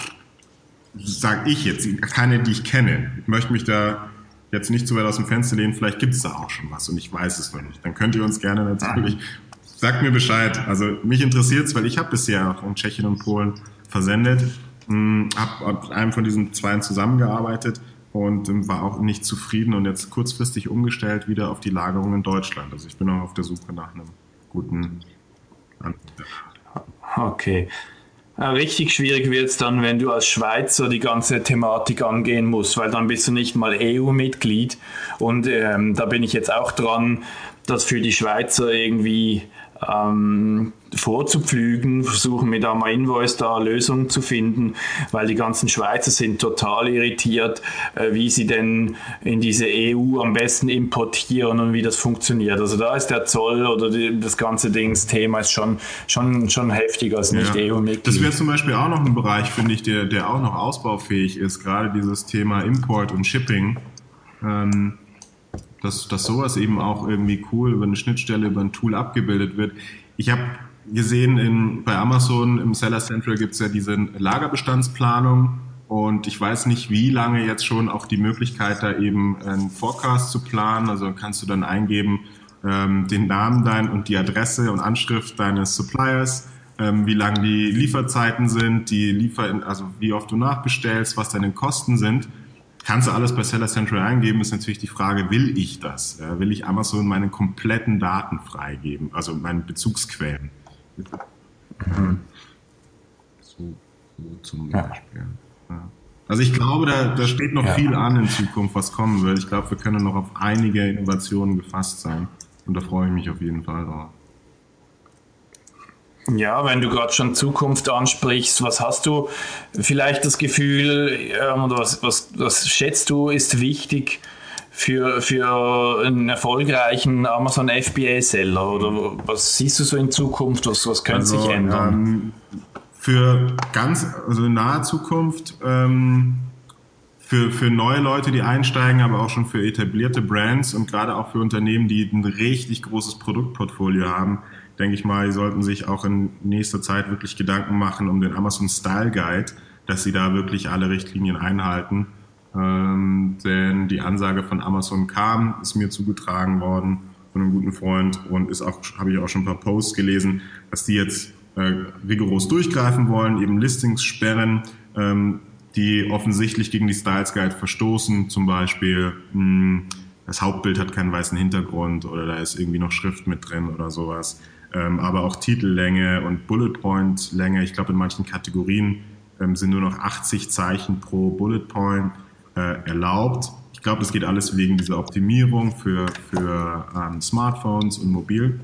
sage ich jetzt, keine, die ich kenne. Ich möchte mich da jetzt nicht zu weit aus dem Fenster lehnen, vielleicht gibt es da auch schon was und ich weiß es noch nicht. Dann könnt ihr uns gerne natürlich, sagt mir Bescheid. Also mich interessiert es, weil ich habe bisher auch in Tschechien und Polen versendet, hm, habe mit einem von diesen zwei zusammengearbeitet und ähm, war auch nicht zufrieden und jetzt kurzfristig umgestellt wieder auf die Lagerung in Deutschland. Also ich bin auch auf der Suche nach einem guten Anbieter. Okay. Richtig schwierig wird es dann, wenn du als Schweizer die ganze Thematik angehen musst, weil dann bist du nicht mal EU-Mitglied. Und ähm, da bin ich jetzt auch dran, das für die Schweizer irgendwie ähm, vorzupflügen, versuchen mit Ama Invoice da Lösungen zu finden, weil die ganzen Schweizer sind total irritiert, äh, wie sie denn in diese EU am besten importieren und wie das funktioniert. Also da ist der Zoll oder die, das ganze Dings Thema ist schon, schon, schon heftiger als nicht ja. EU-Mitglied. Das wäre zum Beispiel auch noch ein Bereich, finde ich, der, der auch noch ausbaufähig ist, gerade dieses Thema Import und Shipping. Ähm, dass, dass sowas eben auch irgendwie cool über eine Schnittstelle, über ein Tool abgebildet wird. Ich habe gesehen, in, bei Amazon im Seller Central gibt es ja diese Lagerbestandsplanung und ich weiß nicht, wie lange jetzt schon auch die Möglichkeit, da eben einen Forecast zu planen. Also kannst du dann eingeben, ähm, den Namen dein und die Adresse und Anschrift deines Suppliers ähm, wie lang die Lieferzeiten sind, die Liefer, also wie oft du nachbestellst, was deine Kosten sind. Kannst du alles bei Seller Central eingeben, ist natürlich die Frage, will ich das? Will ich Amazon meine kompletten Daten freigeben, also meine Bezugsquellen? Mhm. So, so zum Beispiel. Ja. Also ich glaube, da, da steht noch ja. viel an in Zukunft, was kommen wird. Ich glaube, wir können noch auf einige Innovationen gefasst sein. Und da freue ich mich auf jeden Fall drauf. Ja, wenn du gerade schon Zukunft ansprichst, was hast du vielleicht das Gefühl ähm, oder was, was, was schätzt du ist wichtig für, für einen erfolgreichen Amazon FBA-Seller oder was siehst du so in Zukunft, was, was könnte also, sich ändern? Ähm, für ganz, also in naher Zukunft, ähm, für, für neue Leute, die einsteigen, aber auch schon für etablierte Brands und gerade auch für Unternehmen, die ein richtig großes Produktportfolio haben, denke ich mal, sollten sich auch in nächster Zeit wirklich Gedanken machen um den Amazon Style Guide, dass sie da wirklich alle Richtlinien einhalten. Ähm, denn die Ansage von Amazon kam, ist mir zugetragen worden von einem guten Freund und ist auch, habe ich auch schon ein paar Posts gelesen, dass die jetzt äh, rigoros durchgreifen wollen, eben Listings sperren, ähm, die offensichtlich gegen die Styles Guide verstoßen, zum Beispiel mh, hm, das Hauptbild hat keinen weißen Hintergrund oder da ist irgendwie noch Schrift mit drin oder sowas ähm, aber auch Titellänge und Bullet Point Länge. Ich glaube, in manchen Kategorien ähm, sind nur noch 80 Zeichen pro Bullet Point äh, erlaubt. Ich glaube, das geht alles wegen dieser Optimierung für, für ähm, Smartphones und mobil.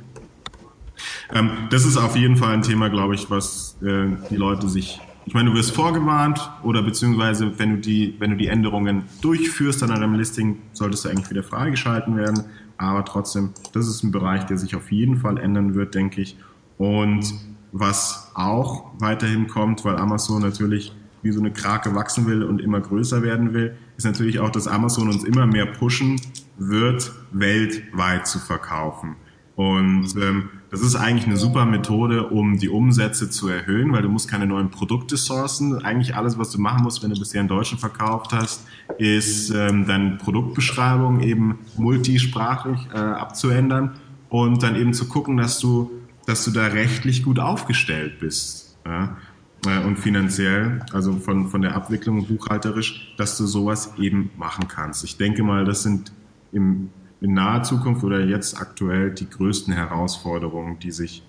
Ähm, das ist auf jeden Fall ein Thema, glaube ich, was äh, die Leute sich ich meine, du wirst vorgewarnt oder beziehungsweise wenn du die, wenn du die Änderungen durchführst an deinem Listing, solltest du eigentlich wieder freigeschalten werden. Aber trotzdem, das ist ein Bereich, der sich auf jeden Fall ändern wird, denke ich. Und was auch weiterhin kommt, weil Amazon natürlich wie so eine Krake wachsen will und immer größer werden will, ist natürlich auch, dass Amazon uns immer mehr pushen wird, weltweit zu verkaufen. Und ähm, das ist eigentlich eine super Methode, um die Umsätze zu erhöhen, weil du musst keine neuen Produkte sourcen. Eigentlich alles, was du machen musst, wenn du bisher in Deutschland verkauft hast, ist ähm, deine Produktbeschreibung eben multisprachig äh, abzuändern und dann eben zu gucken, dass du, dass du da rechtlich gut aufgestellt bist. Ja? Äh, und finanziell, also von, von der Abwicklung buchhalterisch, dass du sowas eben machen kannst. Ich denke mal, das sind im in naher Zukunft oder jetzt aktuell die größten Herausforderungen, die sich,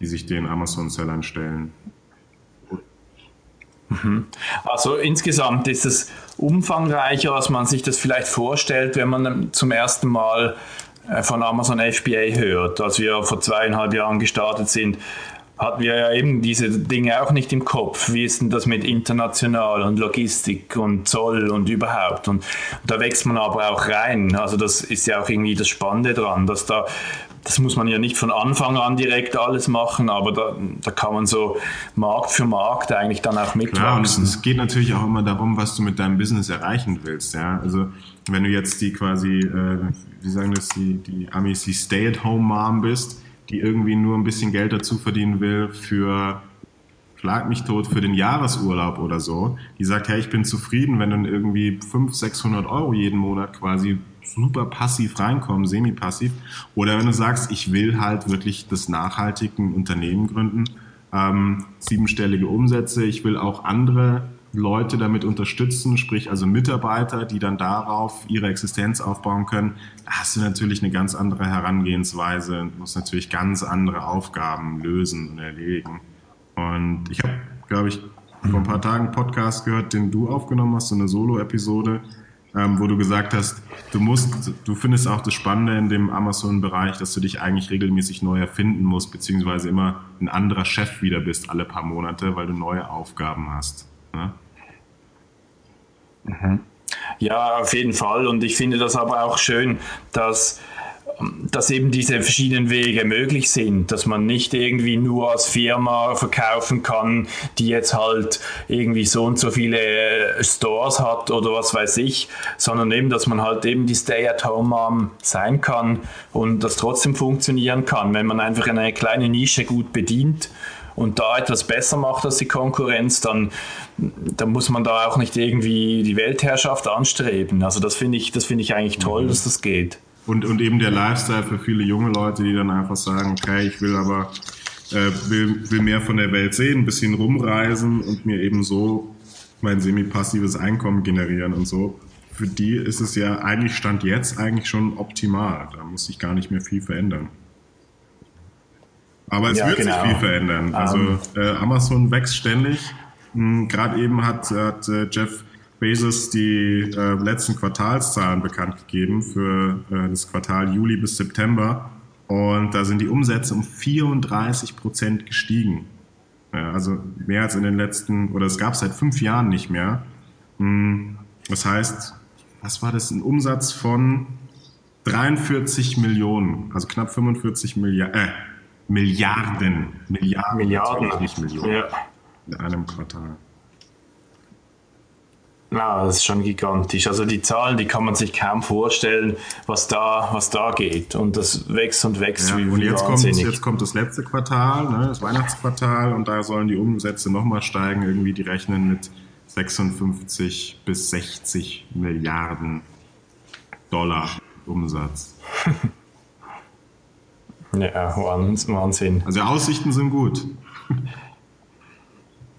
die sich den Amazon-Sellern stellen? Mhm. Also insgesamt ist es umfangreicher, als man sich das vielleicht vorstellt, wenn man zum ersten Mal äh, von Amazon FBA hört. Als wir vor zweieinhalb Jahren gestartet sind, hatten wir ja eben diese Dinge auch nicht im Kopf. Wie ist denn das mit international und Logistik und Zoll und überhaupt? Und, da wächst man aber auch rein. Also das ist ja auch irgendwie das Spannende dran, dass da das muss man ja nicht von Anfang an direkt alles machen, aber da, da kann man so Markt für Markt eigentlich dann auch mitwachsen. Klar, und es geht natürlich auch immer darum, was du mit deinem Business erreichen willst. Ja? Also wenn du jetzt die quasi, äh, wie sagen das, die, die Amis, die Stay-at-home-Mom bist, die irgendwie nur ein bisschen Geld dazu verdienen will für, schlag mich tot, für den Jahresurlaub oder so, die sagt, hey, ich bin zufrieden, wenn dann irgendwie 500, 600 Euro jeden Monat quasi super passiv reinkommen, semi-passiv. Oder wenn du sagst, ich will halt wirklich das nachhaltige Unternehmen gründen, ähm, siebenstellige Umsätze, ich will auch andere Leute damit unterstützen, sprich also Mitarbeiter, die dann darauf ihre Existenz aufbauen können, da hast du natürlich eine ganz andere Herangehensweise und musst natürlich ganz andere Aufgaben lösen und erledigen. Und ich habe, glaube ich, vor ein paar Tagen einen Podcast gehört, den du aufgenommen hast, so eine Solo-Episode, ähm, wo du gesagt hast, du musst, du findest auch das Spannende in dem Amazon-Bereich, dass du dich eigentlich regelmäßig neu erfinden musst, beziehungsweise immer ein anderer Chef wieder bist alle paar Monate, weil du neue Aufgaben hast. Ne? Mhm. Ja, auf jeden Fall. Und ich finde das aber auch schön, dass dass eben diese verschiedenen Wege möglich sind, dass man nicht irgendwie nur als Firma verkaufen kann, die jetzt halt irgendwie so und so viele Stores hat oder was weiß ich, sondern eben, dass man halt eben die Stay-at-home-Mom sein kann und das trotzdem funktionieren kann, wenn man einfach eine kleine Nische gut bedient und da etwas besser macht als die Konkurrenz, dann, dann muss man da auch nicht irgendwie die Weltherrschaft anstreben. Also das finde ich, das finde ich eigentlich toll, mhm. dass das geht. Und, und eben der Lifestyle für viele junge Leute, die dann einfach sagen, okay, ich will aber äh, will, will mehr von der Welt sehen, ein bisschen rumreisen und mir eben so mein semi-passives Einkommen generieren und so. Für die ist es ja eigentlich Stand jetzt eigentlich schon optimal. Da muss sich gar nicht mehr viel verändern. Aber es ja, wird genau. sich viel verändern. Also um. Ähm. äh, Amazon wächst ständig. Hm, Gerade eben hat, hat äh, Jeff Bezos die äh, letzten Quartalszahlen bekannt gegeben für äh, das Quartal Juli bis September. Und da sind die Umsätze um 34 Prozent gestiegen. Ja, also mehr als in den letzten, oder es gab seit fünf Jahren nicht mehr. Hm, das heißt, was war das? Ein Umsatz von 43 Millionen, also knapp 45 Milliarden, äh, Milliarden, Milliarden, Milliarden, nicht Millionen ja. in einem Quartal. Na, das ist schon gigantisch. Also die Zahlen, die kann man sich kaum vorstellen, was da, was da geht. Und das wächst und wächst ja, wie, und jetzt kommt, jetzt kommt das letzte Quartal, ne, das Weihnachtsquartal, und da sollen die Umsätze nochmal steigen. Irgendwie die rechnen mit 56 bis 60 Milliarden Dollar Umsatz. [laughs] ja, Wahnsinn. Also Aussichten sind gut.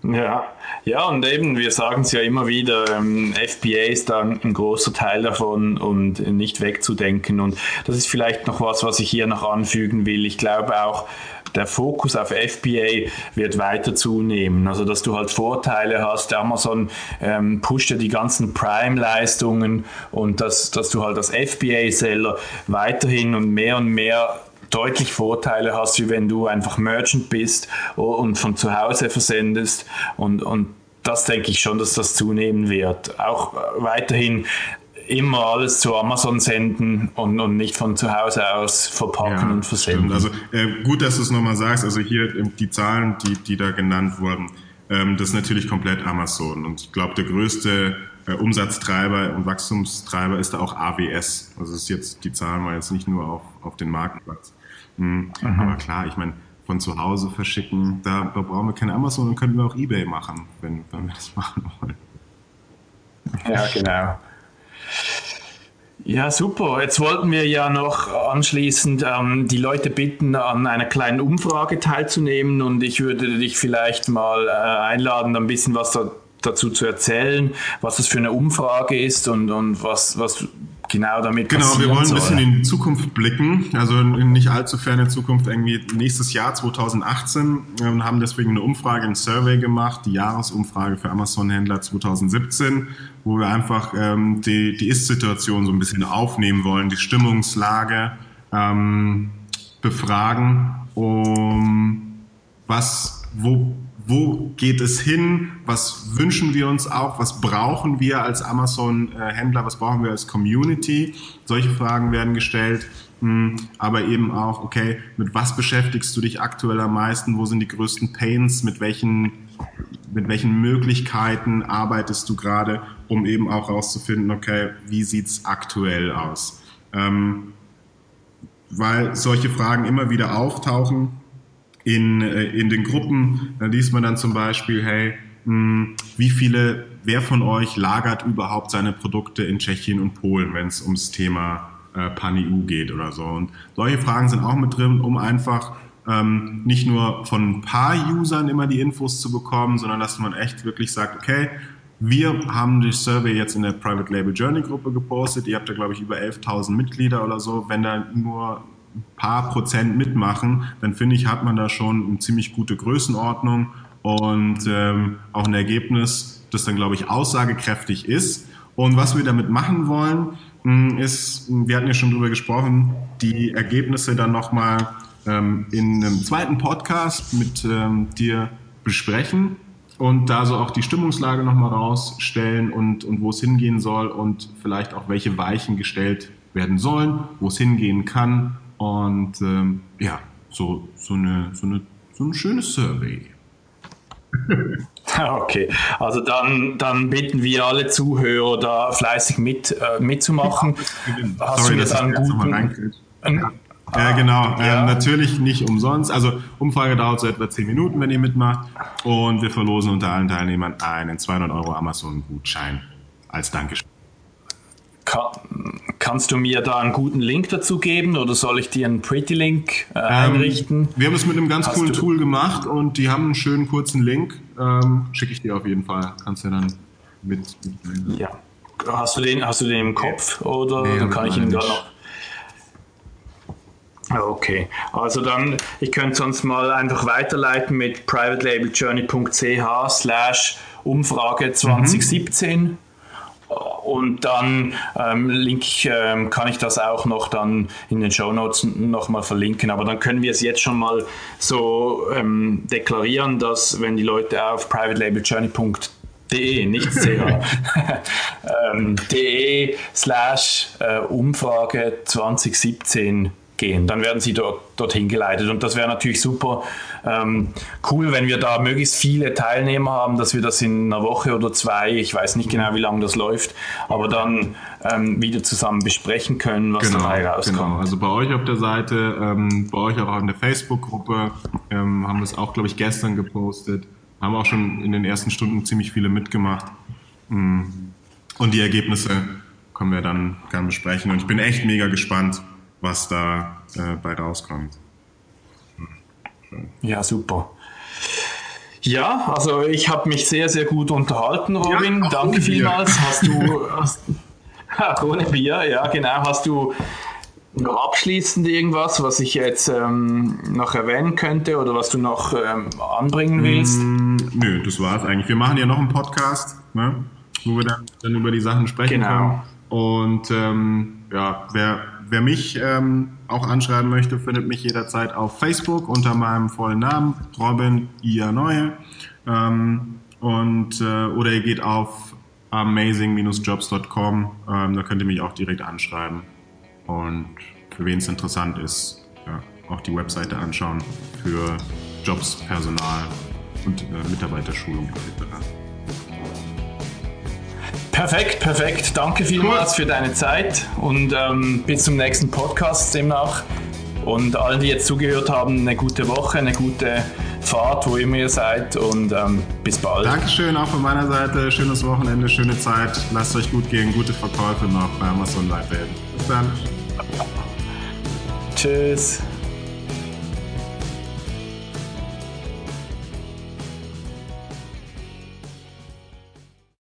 Ja, ja, und eben, wir sagen es ja immer wieder, ähm, FBA ist dann ein großer Teil davon und nicht wegzudenken. Und das ist vielleicht noch was, was ich hier noch anfügen will. Ich glaube auch, der Fokus auf FBA wird weiter zunehmen. Also, dass du halt Vorteile hast. Amazon ähm, pusht ja die ganzen Prime-Leistungen und dass, dass du halt als FBA-Seller weiterhin und mehr und mehr deutlich Vorteile hast, wie wenn du einfach Merchant bist und von zu Hause versendest und, und das denke ich schon, dass das zunehmen wird. Auch weiterhin immer alles zu Amazon senden und, und nicht von zu Hause aus verpacken ja, und versenden. Stimmt. Also äh, gut, dass du es nochmal sagst. Also hier ähm, die Zahlen, die, die da genannt wurden, ähm, das ist natürlich komplett Amazon. Und ich glaube, der größte äh, Umsatztreiber und Wachstumstreiber ist da auch AWS. Also ist jetzt, die Zahlen waren jetzt nicht nur auf, auf den Marktplatz. Mhm. Aber klar, ich meine, von zu Hause verschicken, da, da brauchen wir kein Amazon, dann könnten wir auch Ebay machen, wenn, wenn wir das [laughs] machen wollen. Ja, genau. Ja, super. Jetzt wollten wir ja noch anschließend ähm, die Leute bitten, an einer kleinen Umfrage teilzunehmen und ich würde dich vielleicht mal äh, einladen, ein bisschen was da, dazu zu erzählen, was das für eine Umfrage ist und, und was, was genau damit Genau, wir wollen ein bisschen soll. in die Zukunft blicken, also in nicht allzu ferne Zukunft, irgendwie nächstes Jahr 2018 und haben deswegen eine Umfrage, ein Survey gemacht, die Jahresumfrage für Amazon-Händler 2017, wo wir einfach ähm, die, die Ist-Situation so ein bisschen aufnehmen wollen, die Stimmungslage ähm, befragen, um was, wo wo geht es hin, was wünschen wir uns auch, was brauchen wir als Amazon-Händler, was brauchen wir als Community. Solche Fragen werden gestellt, hm, aber eben auch, okay, mit was beschäftigst du dich aktuell am meisten, wo sind die größten Pains, mit welchen, mit welchen Möglichkeiten arbeitest du gerade, um eben auch herauszufinden, okay, wie sieht's aktuell aus. Ähm, weil solche Fragen immer wieder auftauchen, in, äh, in den Gruppen, da liest man dann zum Beispiel, hey, hm, wie viele, wer von euch lagert überhaupt seine Produkte in Tschechien und Polen, wenn es ums Thema äh, Pan-EU geht oder so. Und solche Fragen sind auch mit drin, um einfach ähm, nicht nur von ein paar Usern immer die Infos zu bekommen, sondern dass man echt wirklich sagt, okay, wir haben die Survey jetzt in der Private Label Journey Gruppe gepostet. Ihr habt da, glaube ich, über 11.000 Mitglieder oder so. Wenn da nur paar Prozent mitmachen, dann finde ich, hat man da schon eine ziemlich gute Größenordnung und ähm, auch ein Ergebnis, das dann, glaube ich, aussagekräftig ist. Und was wir damit machen wollen, hm, ist, wir hatten ja schon drüber gesprochen, die Ergebnisse dann nochmal ähm, in einem zweiten Podcast mit ähm, dir besprechen und da so auch die Stimmungslage nochmal rausstellen und, und wo es hingehen soll und vielleicht auch welche Weichen gestellt werden sollen, wo es hingehen kann und ähm, ja, so, so, eine, so, eine, so ein schönes Survey. [laughs] Okay, also dann, dann bitten wir alle Zuhörer da fleißig mit, äh, mitzumachen. [laughs] Hast Sorry, du jetzt einen guten... Ja. ja, genau. Ähm, ja. Ähm, natürlich nicht umsonst. Also Umfrage dauert so etwa 10 Minuten, wenn ihr mitmacht. Und wir verlosen unter allen Teilnehmern einen 200 Euro Amazon-Gutschein als Dankeschön. Kann, kannst du mir da einen guten Link dazu geben oder soll ich dir einen Pretty Link äh, ähm, einrichten? wir haben es mit einem ganz Hast coolen Tool gemacht und die haben einen schönen kurzen Link. Ähm, Schicke ich dir auf jeden Fall. Kannst du dann mit. mit ja. Hast du den, hast du den im Kopf oder nee, kann ich ihn gerade noch? Okay, also dann, ich könnte sonst mal einfach weiterleiten mit privatelabeljourney.ch slash Umfrage 2017. Mhm. Und dann ähm, link, ähm, kann ich das auch noch dann in den Show Notes nochmal verlinken. Aber dann können wir es jetzt schon mal so ähm, deklarieren, dass wenn die Leute auf privatelabeljourney.de, nicht ch, [laughs] [laughs] ähm, de slash äh, Umfrage 2017 gehen. Dann werden sie dort, dorthin geleitet. Und das wäre natürlich super ähm, cool, wenn wir da möglichst viele Teilnehmer haben, dass wir das in einer Woche oder zwei, ich weiß nicht genau, wie lange das läuft, aber dann ähm, wieder zusammen besprechen können, was genau, dabei rauskommt. Genau, also bei euch auf der Seite, ähm, bei euch auch in der Facebook-Gruppe, ähm, haben wir es auch, glaube ich, gestern gepostet, haben auch schon in den ersten Stunden ziemlich viele mitgemacht. Mm. Und die Ergebnisse können wir dann gerne besprechen. Und ich bin echt mega gespannt, was da äh, bei rauskommt. Ja, super. Ja, also ich habe mich sehr, sehr gut unterhalten, Robin. Ja, Danke vielmals. Hast du [laughs] hast, [laughs] ohne Bier, ja genau. Hast du noch abschließend irgendwas, was ich jetzt ähm, noch erwähnen könnte oder was du noch ähm, anbringen willst? Mm, nö, das war es eigentlich. Wir machen ja noch einen Podcast, ne, wo wir dann, dann über die Sachen sprechen genau. können. Und ähm, ja, wer wer mich ähm, auch anschreiben möchte, findet mich jederzeit auf Facebook unter meinem vollen Namen, Robin Ia Neue. Ähm, und, äh, oder ihr geht auf amazing-jobs.com, ähm, da könnt ihr mich auch direkt anschreiben. Und für wen es interessant ist, ja, auch die Webseite anschauen für Jobs, Personal und äh, Mitarbeiterschulung etc. Perfekt, perfekt. Danke vielmals cool. für deine Zeit und ähm, bis zum nächsten Podcast demnach. Und allen, die jetzt zugehört haben, eine gute Woche, eine gute Fahrt, wo immer ihr seid und ähm, bis bald. Dankeschön auch von meiner Seite. Schönes Wochenende, schöne Zeit. Lasst euch gut gehen, gute Verkäufe noch bei Amazon weiterhin. Bis dann. Tschüss.